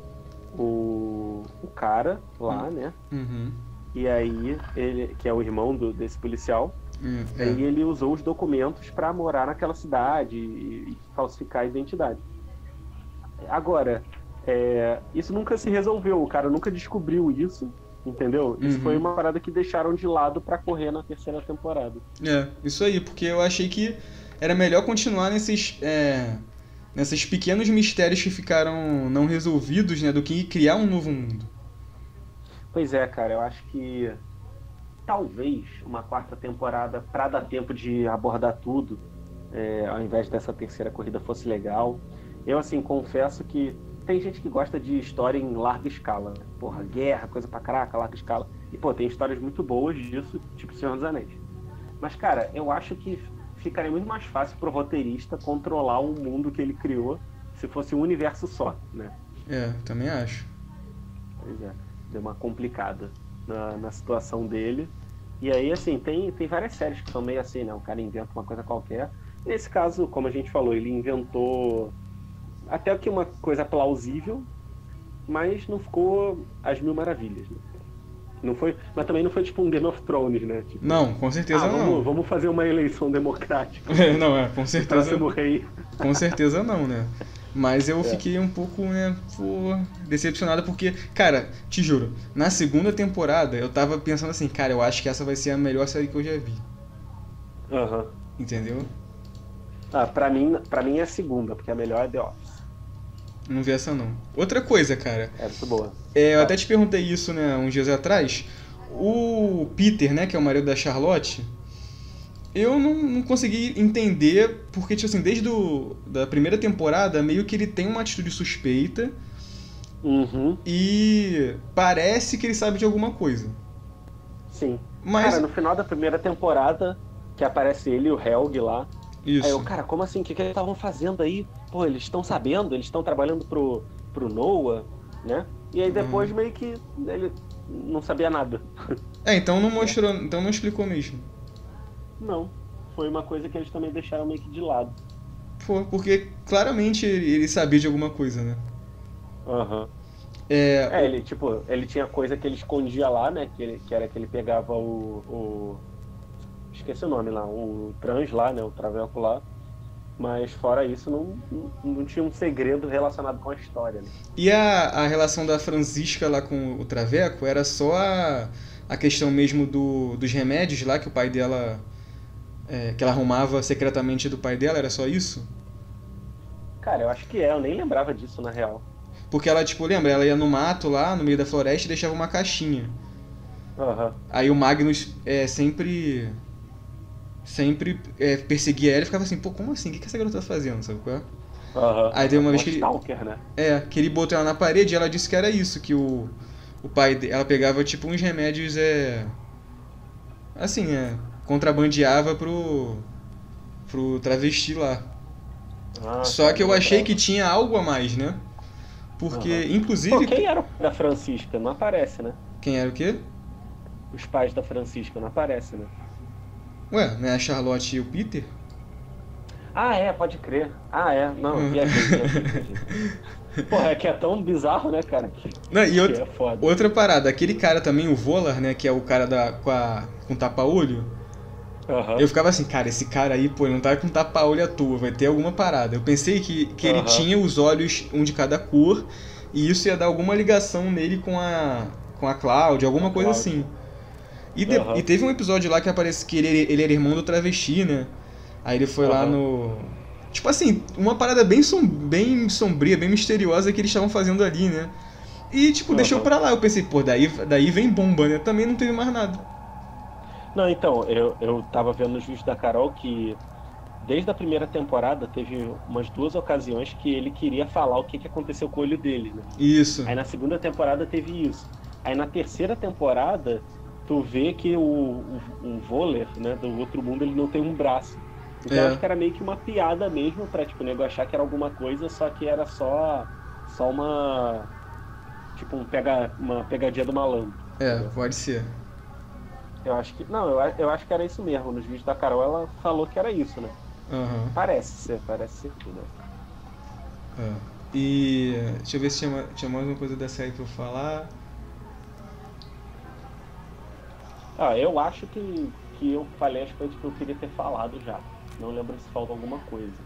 o, o cara lá, uhum. né? Uhum. E aí, ele, que é o irmão do, desse policial, Hum, é. aí ele usou os documentos para morar naquela cidade e, e falsificar a identidade. Agora, é, isso nunca se resolveu, o cara nunca descobriu isso, entendeu? Isso Uhum. foi uma parada que deixaram de lado para correr na terceira temporada. É, isso aí, porque eu achei que era melhor continuar nesses, é, nesses pequenos mistérios que ficaram não resolvidos, né, do que criar um novo mundo. Pois é, cara, eu acho que talvez uma quarta temporada, para dar tempo de abordar tudo, é, ao invés dessa terceira corrida fosse legal. Eu, assim, confesso que tem gente que gosta de história em larga escala. né? Porra, guerra, coisa pra caraca, larga escala. E, pô, tem histórias muito boas disso, tipo Senhor dos Anéis. Mas, cara, eu acho que ficaria muito mais fácil pro roteirista controlar o mundo que ele criou se fosse um universo só, né? É, também acho. Pois é, deu uma complicada na, na situação dele. E aí, assim, tem, tem várias séries que são meio assim, né? O cara inventa uma coisa qualquer. Nesse caso, como a gente falou, ele inventou até que uma coisa plausível, mas não ficou as mil maravilhas, né? Não foi, mas também não foi tipo um Game of Thrones, né? Tipo, Não, com certeza ah, não. vamos, vamos fazer uma eleição democrática. <laughs> não, é, com certeza. Próximo rei. Com certeza não, né? Mas eu É. fiquei um pouco, né, pô, decepcionado porque, cara, te juro, na segunda temporada eu tava pensando assim, cara, eu acho que essa vai ser a melhor série que eu já vi. Aham. Entendeu? Ah, pra mim, pra mim é a segunda, porque a melhor é The Office. Não vi essa não. Outra coisa, cara, É muito boa. é, eu Tá. até te perguntei isso, né, uns dias atrás. O Peter, né, que é o marido da Charlotte, eu não, não consegui entender, porque, tipo assim, desde do, da primeira temporada, meio que ele tem uma atitude suspeita Uhum, e parece que ele sabe de alguma coisa. sim. Mas. Cara, no final da primeira temporada, que aparece ele e o Helg lá. Isso. Aí eu, cara, como assim? O que, que eles estavam fazendo aí? Pô, eles estão sabendo? Eles estão trabalhando pro, pro Noah, né? E aí depois meio que ele não sabia nada. É, então não <laughs> mostrou, então não explicou mesmo. Não. Foi uma coisa que eles também deixaram meio que de lado. Pô, porque claramente ele ele sabia de alguma coisa, né? Aham. É, É, ele, tipo, ele tinha coisa que ele escondia lá, né? Que, ele, que era que ele pegava o, o. Esqueci o nome lá, o trans lá, né? O traveco lá. Mas fora isso, não, não, não tinha um segredo relacionado com a história, né? E a, a relação da Francisca lá com o Traveco era só a, a questão mesmo do, dos remédios lá que o pai dela. É, que ela arrumava secretamente do pai dela, era só isso? Cara, eu acho que é, eu nem lembrava disso na real. Porque ela, tipo, lembra, ela ia no mato lá, no meio da floresta e deixava uma caixinha. Aham. Aí o Magnus é, sempre. Sempre é, perseguia ela e ficava assim, pô, como assim? O que, que essa garota tá fazendo, sabe qual é? Aham. Aí teve uma Um vez que ele- Stalker, né? É, que ele botou ela na parede e ela disse que era isso, que o, o pai de- ela pegava tipo uns remédios é assim, é, contrabandeava pro pro travesti lá. Ah, Só que eu achei que tinha algo a mais, né? Porque Aham. inclusive Pô, quem era o pai da Francisca? Não aparece, né? quem era o quê? Os pais da Francisca não aparecem, né? Ué, né, a Charlotte e o Peter? Ah, é, pode crer. Ah, é. Não, Hum. viajei. <laughs> Porra, é que é tão bizarro, né, cara? Que, Não, e outra, é outra parada, aquele cara também, o Volar, né, que é o cara da com a com tapa-olho, Aham. Eu ficava assim, cara, esse cara aí, pô, ele não tá com tapa-olho à toa, vai ter alguma parada. Eu pensei que, que ele Aham. tinha os olhos um de cada cor e isso ia dar alguma ligação nele com a com a Cláudia, alguma coisa Cláudia. assim. E, de- Aham. e teve um episódio lá que aparece que ele, ele era irmão do travesti, né? Aí ele foi lá no. Tipo assim, uma parada bem, som, bem sombria, bem misteriosa que eles estavam fazendo ali, né? E, tipo, deixou pra lá. Eu pensei, pô, daí, daí vem bomba, né? Também não teve mais nada. Não, então, eu, eu tava vendo nos vídeos da Carol que desde a primeira temporada teve umas duas ocasiões que ele queria falar o que, que aconteceu com o olho dele, né? Isso. Aí na segunda temporada teve isso. Aí na terceira temporada, tu vê que o, o, o Voller, né, do outro mundo, ele não tem um braço. Então É. eu acho que era meio que uma piada mesmo pra, tipo, o nego achar que era alguma coisa, só que era só, só uma. Tipo, um pega, uma pegadinha do malandro. É, pode ser. Eu acho que. Não, eu, eu acho que era isso mesmo. Nos vídeos da Carol ela falou que era isso, né? Uhum. Parece ser, parece ser tudo. É. E deixa eu ver se tinha, tinha mais uma coisa dessa aí pra eu falar. Ah, eu acho que, que eu falei as coisas que eu queria ter falado já. Não lembro se falta alguma coisa.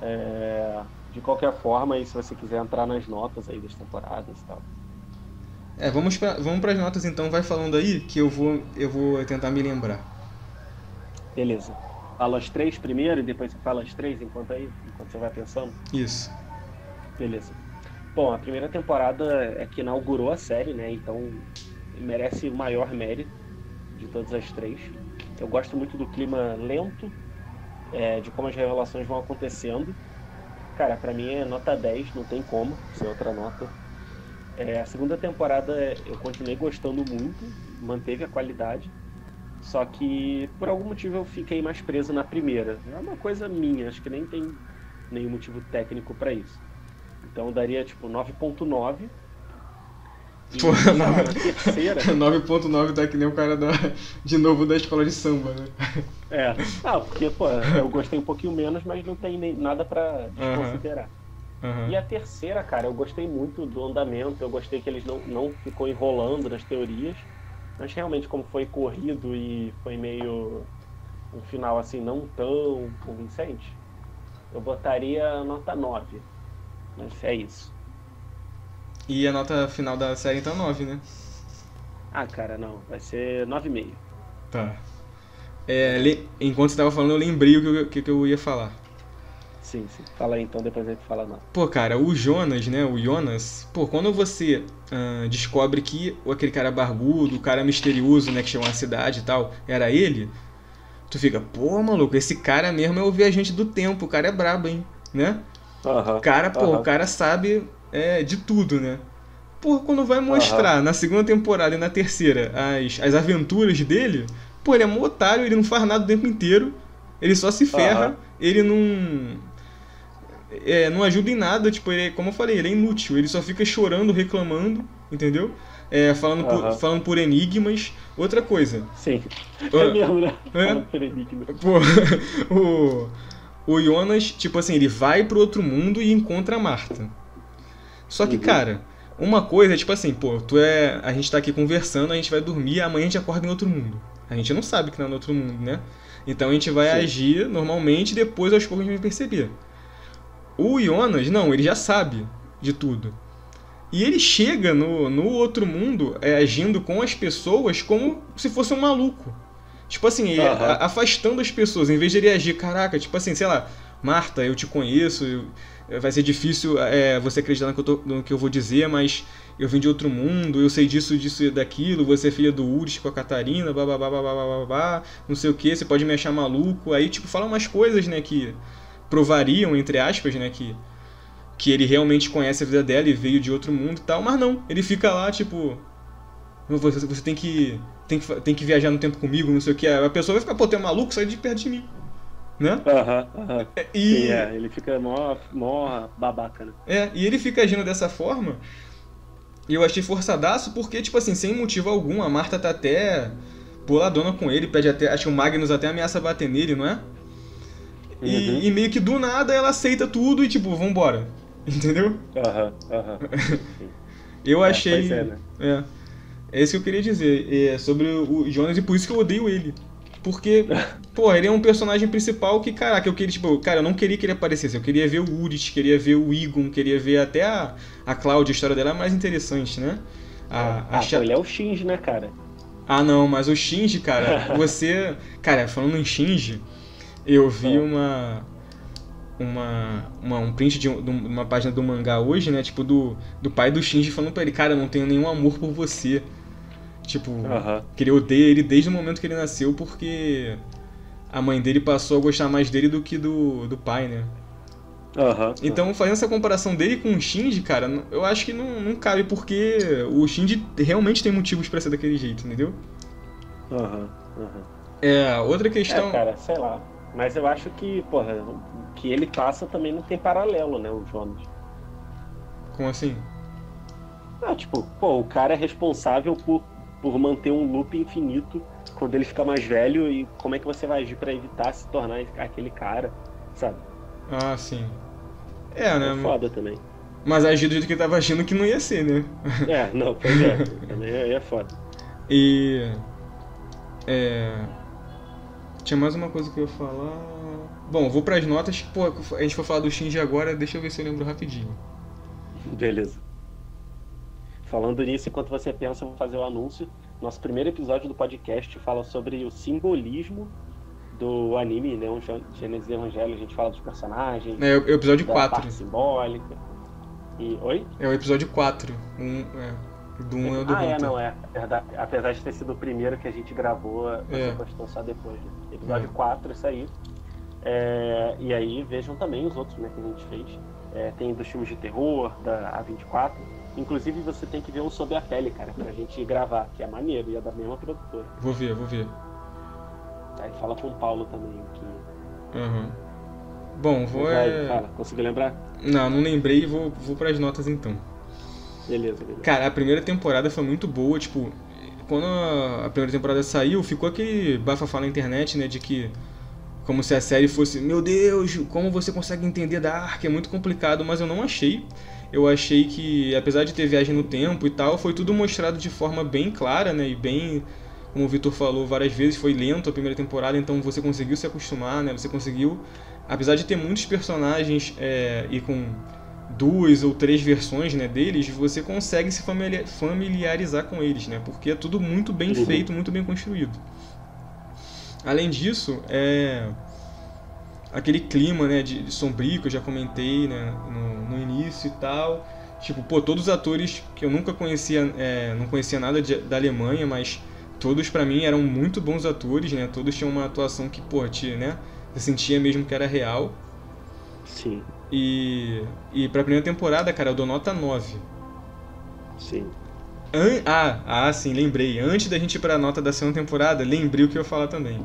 É, de qualquer forma, aí, se você quiser entrar nas notas aí das temporadas e tal. É, vamos pra, vamos as notas então, vai falando aí que eu vou, eu vou tentar me lembrar. Beleza. Fala as três primeiro e depois você fala as três enquanto aí, enquanto você vai pensando? Isso. Beleza. Bom, a primeira temporada é que inaugurou a série, né? Então merece o maior mérito de todas as três. Eu gosto muito do clima lento, é, de como as revelações vão acontecendo. Cara, para mim é nota 10, não tem como ser outra nota. É, a segunda temporada eu continuei gostando muito, manteve a qualidade. Só que por algum motivo eu fiquei mais preso na primeira. É uma coisa minha, acho que nem tem nenhum motivo técnico para isso. Então eu daria tipo 9.9 Pô, 9.9 <laughs> tá que nem o cara da, de novo da escola de samba, né? É, ah, porque, pô, eu gostei um pouquinho menos, mas não tem nem nada pra desconsiderar. Uhum. E a terceira, cara, eu gostei muito do andamento, eu gostei que eles não, não ficou enrolando nas teorias, mas realmente como foi corrido e foi meio um final assim não tão convincente, eu botaria nota 9. Mas é isso. E a nota final da série então é 9, né? Ah, cara, não. Vai ser 9,5. Tá. É, enquanto você tava falando, eu lembrei o que que, que eu ia falar. Sim, sim. Fala aí então, depois a gente fala não. Pô, cara, o Jonas, né? O Jonas, pô, quando você uh, descobre que aquele cara barbudo, o cara misterioso, né, que chegou na cidade e tal, era ele, tu fica, pô, maluco, esse cara mesmo é o viajante do tempo, o cara é brabo, hein? Né? Uhum, cara, pô, o cara sabe é, de tudo, né? Pô, quando vai mostrar na segunda temporada e na terceira as, as aventuras dele, pô, ele é um otário, ele não faz nada o tempo inteiro, ele só se ferra, ele não. É, não ajuda em nada, tipo, ele, é, como eu falei, ele é inútil, ele só fica chorando, reclamando, entendeu? É, falando, uhum. por, falando por enigmas. Outra coisa. Sim. É mesmo, né? É? Falando por enigmas. Pô, <laughs> o, o Jonas, tipo assim, ele vai pro outro mundo e encontra a Marta. Só que, uhum. cara, uma coisa é tipo assim, pô, tu é. A gente tá aqui conversando, a gente vai dormir, amanhã a gente acorda em outro mundo. A gente não sabe que não é no outro mundo, né? Então a gente vai Sim. agir normalmente e depois aos poucos a gente vai perceber. O Jonas, não, ele já sabe de tudo. E ele chega no, no outro mundo é, agindo com as pessoas como se fosse um maluco. Tipo assim, uhum. afastando as pessoas, em vez de ele agir, caraca, tipo assim, sei lá, Marta, eu te conheço, eu, vai ser difícil é, você acreditar no que, eu tô, no que eu vou dizer, mas eu vim de outro mundo, eu sei disso, disso e daquilo, você é filha do Urich com a Catarina, blá, blá, blá, blá, blá, blá, blá, não sei o que, você pode me achar maluco. Aí, tipo, fala umas coisas, né, que provariam, entre aspas, né, que, que ele realmente conhece a vida dela e veio de outro mundo e tal, mas não, ele fica lá, tipo, você, você tem que tem que, tem que viajar no tempo comigo, não sei o que. A pessoa vai ficar, pô, tu é maluco, sai de perto de mim né? Aham, aham. É, e... Sim, é, ele fica mó, mó babaca, né? É, e ele fica agindo dessa forma. E eu achei forçadaço porque, tipo assim, sem motivo algum, a Marta tá até boladona com ele, pede até. Acho que o Magnus até ameaça bater nele, não é? Uhum. E, e, meio que do nada ela aceita tudo e, tipo, vambora. <laughs> Entendeu? Aham, aham. <laughs> eu é, achei. É, né? é. É isso que eu queria dizer. É sobre o Jonas e por isso que eu odeio ele. Porque, <laughs> pô, ele é um personagem principal que, caraca, eu queria, tipo, cara, eu não queria que ele aparecesse. Eu queria ver o Urit, queria ver o Egon, queria ver até a, a Cláudia, a história dela é mais interessante, né? A, a ah, Cha... pô, ele é o Shinji, né, cara? Ah, não, mas o Shinji, cara, você. Cara, falando em Shinji, eu vi é. uma. Uma, uma, um print de, de uma página do mangá hoje, né? Tipo, do, do pai do Shinji falando pra ele, cara, eu não tenho nenhum amor por você. Tipo, uhum. que ele odeia ele desde o momento que ele nasceu porque a mãe dele passou a gostar mais dele do que do, do pai, né? Uhum, então, fazendo essa comparação dele com o Shinji, cara, eu acho que não, não cabe, porque o Shinji realmente tem motivos para ser daquele jeito, entendeu? Aham, uhum, uhum. É, outra questão. É, cara, sei lá. Mas eu acho que, porra, o que ele passa também não tem paralelo, né, o Jonas. Como assim? Ah, tipo, pô, o cara é responsável por por manter um loop infinito quando ele fica mais velho e como é que você vai agir para evitar se tornar aquele cara. sabe? Ah, sim. É, né? É foda também. Mas agir do jeito que ele tava agindo que não ia ser, né? É, não, pois é. <laughs> também é, é foda. E. É. Tinha mais uma coisa que eu ia falar. Bom, vou pras notas. Pô, a gente foi falar do Shinji agora, deixa eu ver se eu lembro rapidinho. Beleza. Falando nisso, enquanto você pensa, eu vou fazer o anúncio. Nosso primeiro episódio do podcast fala sobre o simbolismo do anime, né? Um Gênesis Evangelho, a gente fala dos personagens. É, o episódio 4. Parte simbólica. E, oi? É o episódio 4. Um, é, do 1 um é o do Ah, é, não, é. Apesar de ter sido o primeiro que a gente gravou, você É. postou só depois. Né? Episódio É. 4, isso aí. É, e aí vejam também os outros né, que a gente fez. É, tem dos filmes de terror, da A24. Inclusive você tem que ver um Sob a Pele, cara, pra gente gravar, que é maneiro e é da mesma produtora. Vou ver, vou ver. Aí fala com o Paulo também. Que... Aham. Bom, vou. Vai, é- fala, conseguiu lembrar? Não, não lembrei, vou, vou pras notas então. Beleza, beleza. Cara, a primeira temporada foi muito boa, tipo, quando a primeira temporada saiu, ficou aquele bafafá na internet, né, de que como se a série fosse, meu Deus, como você consegue entender Dark, é muito complicado, mas eu não achei. Eu achei que, apesar de ter viagem no tempo e tal, foi tudo mostrado de forma bem clara, né, e bem, como o Vitor falou várias vezes, foi lento a primeira temporada, então você conseguiu se acostumar, né, você conseguiu, apesar de ter muitos personagens é, e com duas ou três versões né, deles, você consegue se familia- familiarizar com eles, né? Porque é tudo muito bem Uhum. feito, muito bem construído. Além disso, é aquele clima né, de, de sombrio que eu já comentei né, no, no início e tal. Tipo, pô, todos os atores que eu nunca conhecia, é, não conhecia nada de- da Alemanha, mas todos pra mim eram muito bons atores, né? Todos tinham uma atuação que, pô, te, né? Você sentia mesmo que era real. Sim, E, e pra primeira temporada, cara, eu dou nota 9. sim. An ah, ah, sim, lembrei. Antes da gente ir pra nota da segunda temporada, lembrei o que eu ia falar também.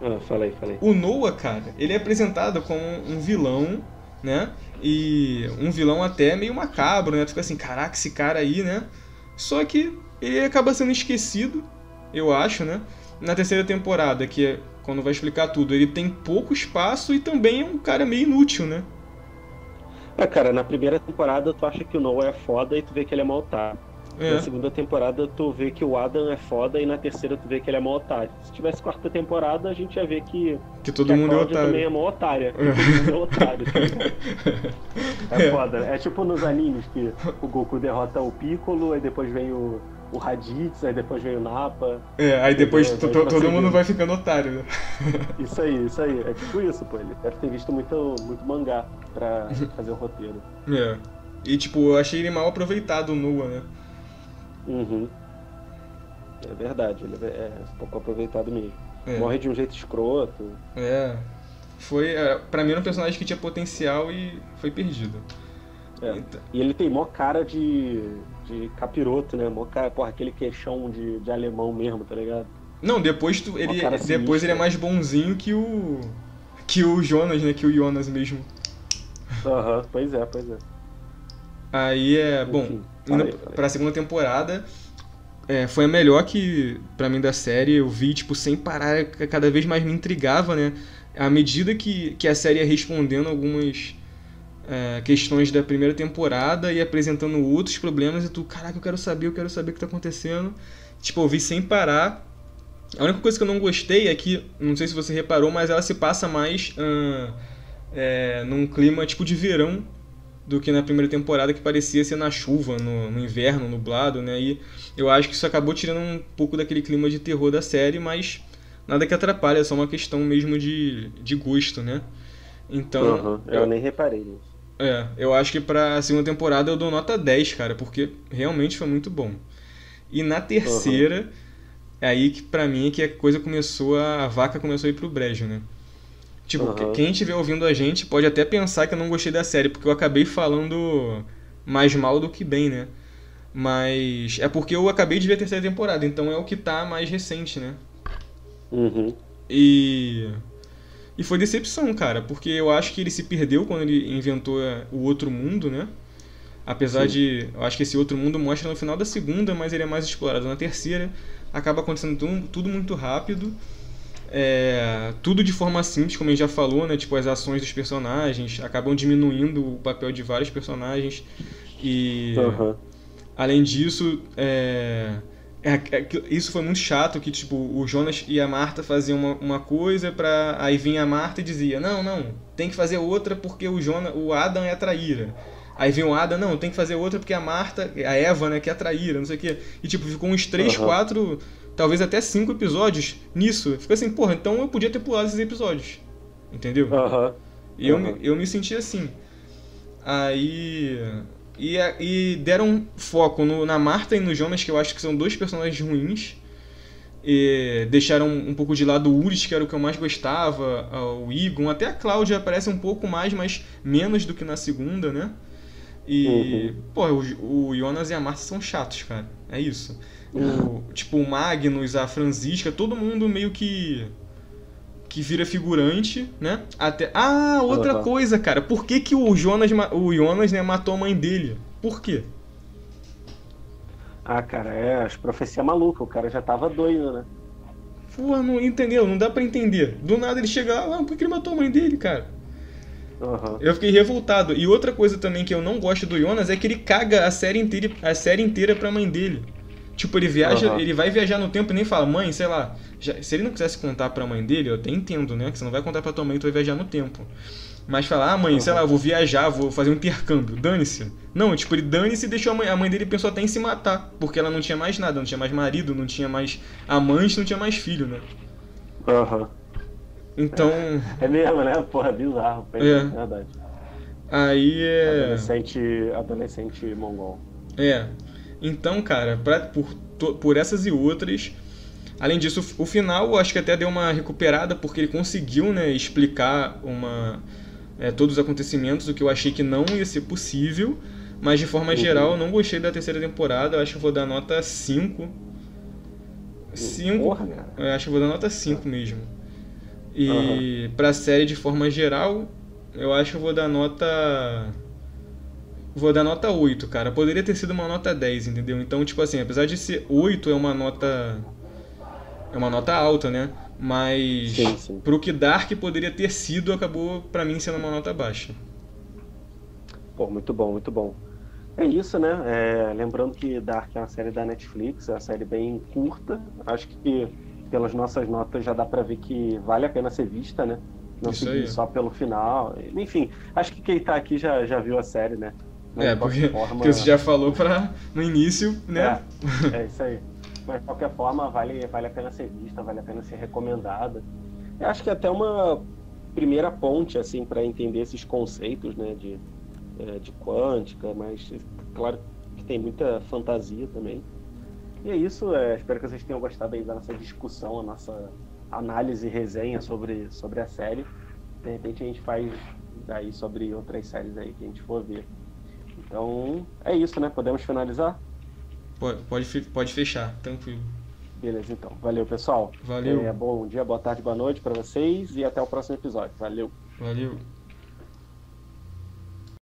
Ah, falei, falei. O Noah, cara, ele é apresentado como um vilão, né? E um vilão até meio macabro, né? Tu fica assim, caraca, esse cara aí, né? Só que ele acaba sendo esquecido, eu acho, né? Na terceira temporada, que é quando vai explicar tudo, ele tem pouco espaço e também é um cara meio inútil, né? Ah, cara, na primeira temporada tu acha que o Noah é foda e tu vê que ele é mau otário. É. Na segunda temporada tu vê que o Adam é foda e na terceira tu vê que ele é mau otário. Se tivesse quarta temporada, a gente ia ver que, Que todo que mundo é Cláudia também otário. é mó otária. Que todo mundo é otário. tá? <laughs> É foda. É tipo nos animes que o Goku derrota o Piccolo, aí depois vem o, o Raditz, aí depois vem o Nappa. É, aí depois vai todo mundo vai ficando otário, né? <laughs> Isso aí, isso aí. É tipo isso, pô. Ele deve ter visto muito, muito mangá pra <laughs> fazer o roteiro. É. E tipo, eu achei ele mal aproveitado o Noah, né? Uhum. É verdade, ele é, é pouco aproveitado mesmo. É. Morre de um jeito escroto. É. Foi, é, pra mim era um personagem que tinha potencial e foi perdido. É. Então- E ele tem mó cara de, de capiroto, né? Mó cara, porra, aquele queixão de, de alemão mesmo, tá ligado? Não, depois tu, ele, depois sinistro. ele é mais bonzinho que o que o Jonas, né? Que o Jonas mesmo. Aham, pois é, pois é. Aí é, bom, Enfim, indo falei, falei. pra segunda temporada, é, foi a melhor que, pra mim, da série. Eu vi, tipo, sem parar, ca- cada vez mais me intrigava, né? À medida que, que a série ia respondendo algumas é, questões da primeira temporada e apresentando outros problemas, e tu, caraca, eu quero saber, eu quero saber o que tá acontecendo. Tipo, eu vi sem parar. A única coisa que eu não gostei é que, não sei se você reparou, mas ela se passa mais ah, é, num clima tipo de verão do que na primeira temporada que parecia ser na chuva, no, no inverno, nublado, né? E eu acho que isso acabou tirando um pouco daquele clima de terror da série, mas nada que atrapalhe, é só uma questão mesmo de, de gosto, né? Então, Aham, eu nem reparei nisso. É, eu acho que pra segunda temporada eu dou nota 10, cara, porque realmente foi muito bom. E na terceira, é aí que pra mim é que a coisa começou a. a vaca começou a ir pro brejo, né? Tipo, que- quem estiver ouvindo a gente pode até pensar que eu não gostei da série, porque eu acabei falando mais mal do que bem, né? Mas é porque eu acabei de ver a terceira temporada, então é o que tá mais recente, né? Uhum. E. E foi decepção, cara, porque eu acho que ele se perdeu quando ele inventou é, o outro mundo, né? Apesar Sim. de. Eu acho que esse outro mundo mostra no final da segunda, mas ele é mais explorado na terceira. Acaba acontecendo tudo, tudo muito rápido. É, tudo de forma simples, como a gente já falou, né? Tipo, as ações dos personagens acabam diminuindo o papel de vários personagens. E uhum. além disso, é, é, é, isso foi muito chato que tipo o Jonas e a Marta faziam uma, uma coisa para aí vinha a Marta e dizia não não tem que fazer outra porque o Jonas o Adam é a traíra aí vinha o Adam não tem que fazer outra porque a Marta a Eva né que é a traíra não sei o que e tipo ficou uns três uhum. quatro talvez até cinco episódios nisso fica assim porra então eu podia ter pulado esses episódios entendeu uhum. e eu, uhum. eu me senti assim aí e, e deram foco no, na Marta e no Jonas, que eu acho que são dois personagens ruins. E deixaram um pouco de lado o Uris, que era o que eu mais gostava, o Igon, até a Cláudia aparece um pouco mais, mas menos do que na segunda, né? E, uhum. pô, o, o Jonas e a Marta são chatos, cara. É isso. O, tipo, o Magnus, a Francisca, todo mundo meio que que vira figurante, né? Até Ah, outra uhum. coisa, cara. Por que, que o Jonas, o Jonas né, matou a mãe dele? Por quê? Ah, cara, é as profecias malucas. O cara já tava doido, né? Pô, não entendeu? Não dá para entender. Do nada ele chega lá, ah, por que ele matou a mãe dele, cara? Uhum. Eu fiquei revoltado. E outra coisa também que eu não gosto do Jonas é que ele caga a série inteira, a série inteira pra mãe dele. Tipo, ele viaja, uhum. ele vai viajar no tempo e nem fala, mãe, sei lá. Já, se ele não quisesse contar pra mãe dele, eu até entendo, né? Que você não vai contar pra tua mãe que tu vai viajar no tempo. Mas falar, ah, mãe, uhum. sei lá, eu vou viajar, vou fazer um intercâmbio, dane-se. Não, tipo, ele dane-se e deixou a mãe. A mãe dele pensou até em se matar, porque ela não tinha mais nada, não tinha mais marido, não tinha mais amante, não tinha mais filho, né? Aham. Uhum. Então. É mesmo, né? Porra, bizarro. É, é verdade. Aí é. Adolescente, adolescente mongol. É. Então, cara, pra, por, por essas e outras. Além disso, o final eu acho que até deu uma recuperada, porque ele conseguiu né, explicar uma, é, todos os acontecimentos, o que eu achei que não ia ser possível. Mas de forma uhum. geral, eu não gostei da terceira temporada, eu acho que eu vou dar nota 5. 5. Porra, eu acho que eu vou dar nota 5 mesmo. E uhum. pra série de forma geral, eu acho que eu vou dar nota vou dar nota 8, cara. Poderia ter sido uma nota 10, entendeu? Então, tipo assim, apesar de ser 8 é uma nota é uma nota alta, né? Mas sim, sim. pro que Dark poderia ter sido, acabou para mim sendo uma nota baixa. Pô, muito bom, muito bom. É isso, né? É, lembrando que Dark é uma série da Netflix, é uma série bem curta. Acho que pelas nossas notas já dá para ver que vale a pena ser vista, né? Não Isso seguir aí. só pelo final. Enfim, acho que quem tá aqui já, já viu a série, né? é, porque, forma... <laughs> porque você já falou pra, no início, né? É, é isso aí. Mas de qualquer forma, vale, vale a pena ser vista, vale a pena ser recomendada. Eu acho que até uma primeira ponte, assim, para entender esses conceitos, né, de, é, de quântica, mas claro que tem muita fantasia também. E é isso, é, espero que vocês tenham gostado aí da nossa discussão, a nossa análise e resenha sobre, sobre a série. De repente a gente faz daí sobre outras séries aí que a gente for ver. Então, é isso, né? Podemos finalizar? Pode, pode, pode fechar, tranquilo. Beleza, então. Valeu, pessoal. Valeu. É, bom dia, boa tarde, boa noite para vocês e até o próximo episódio. Valeu. Valeu.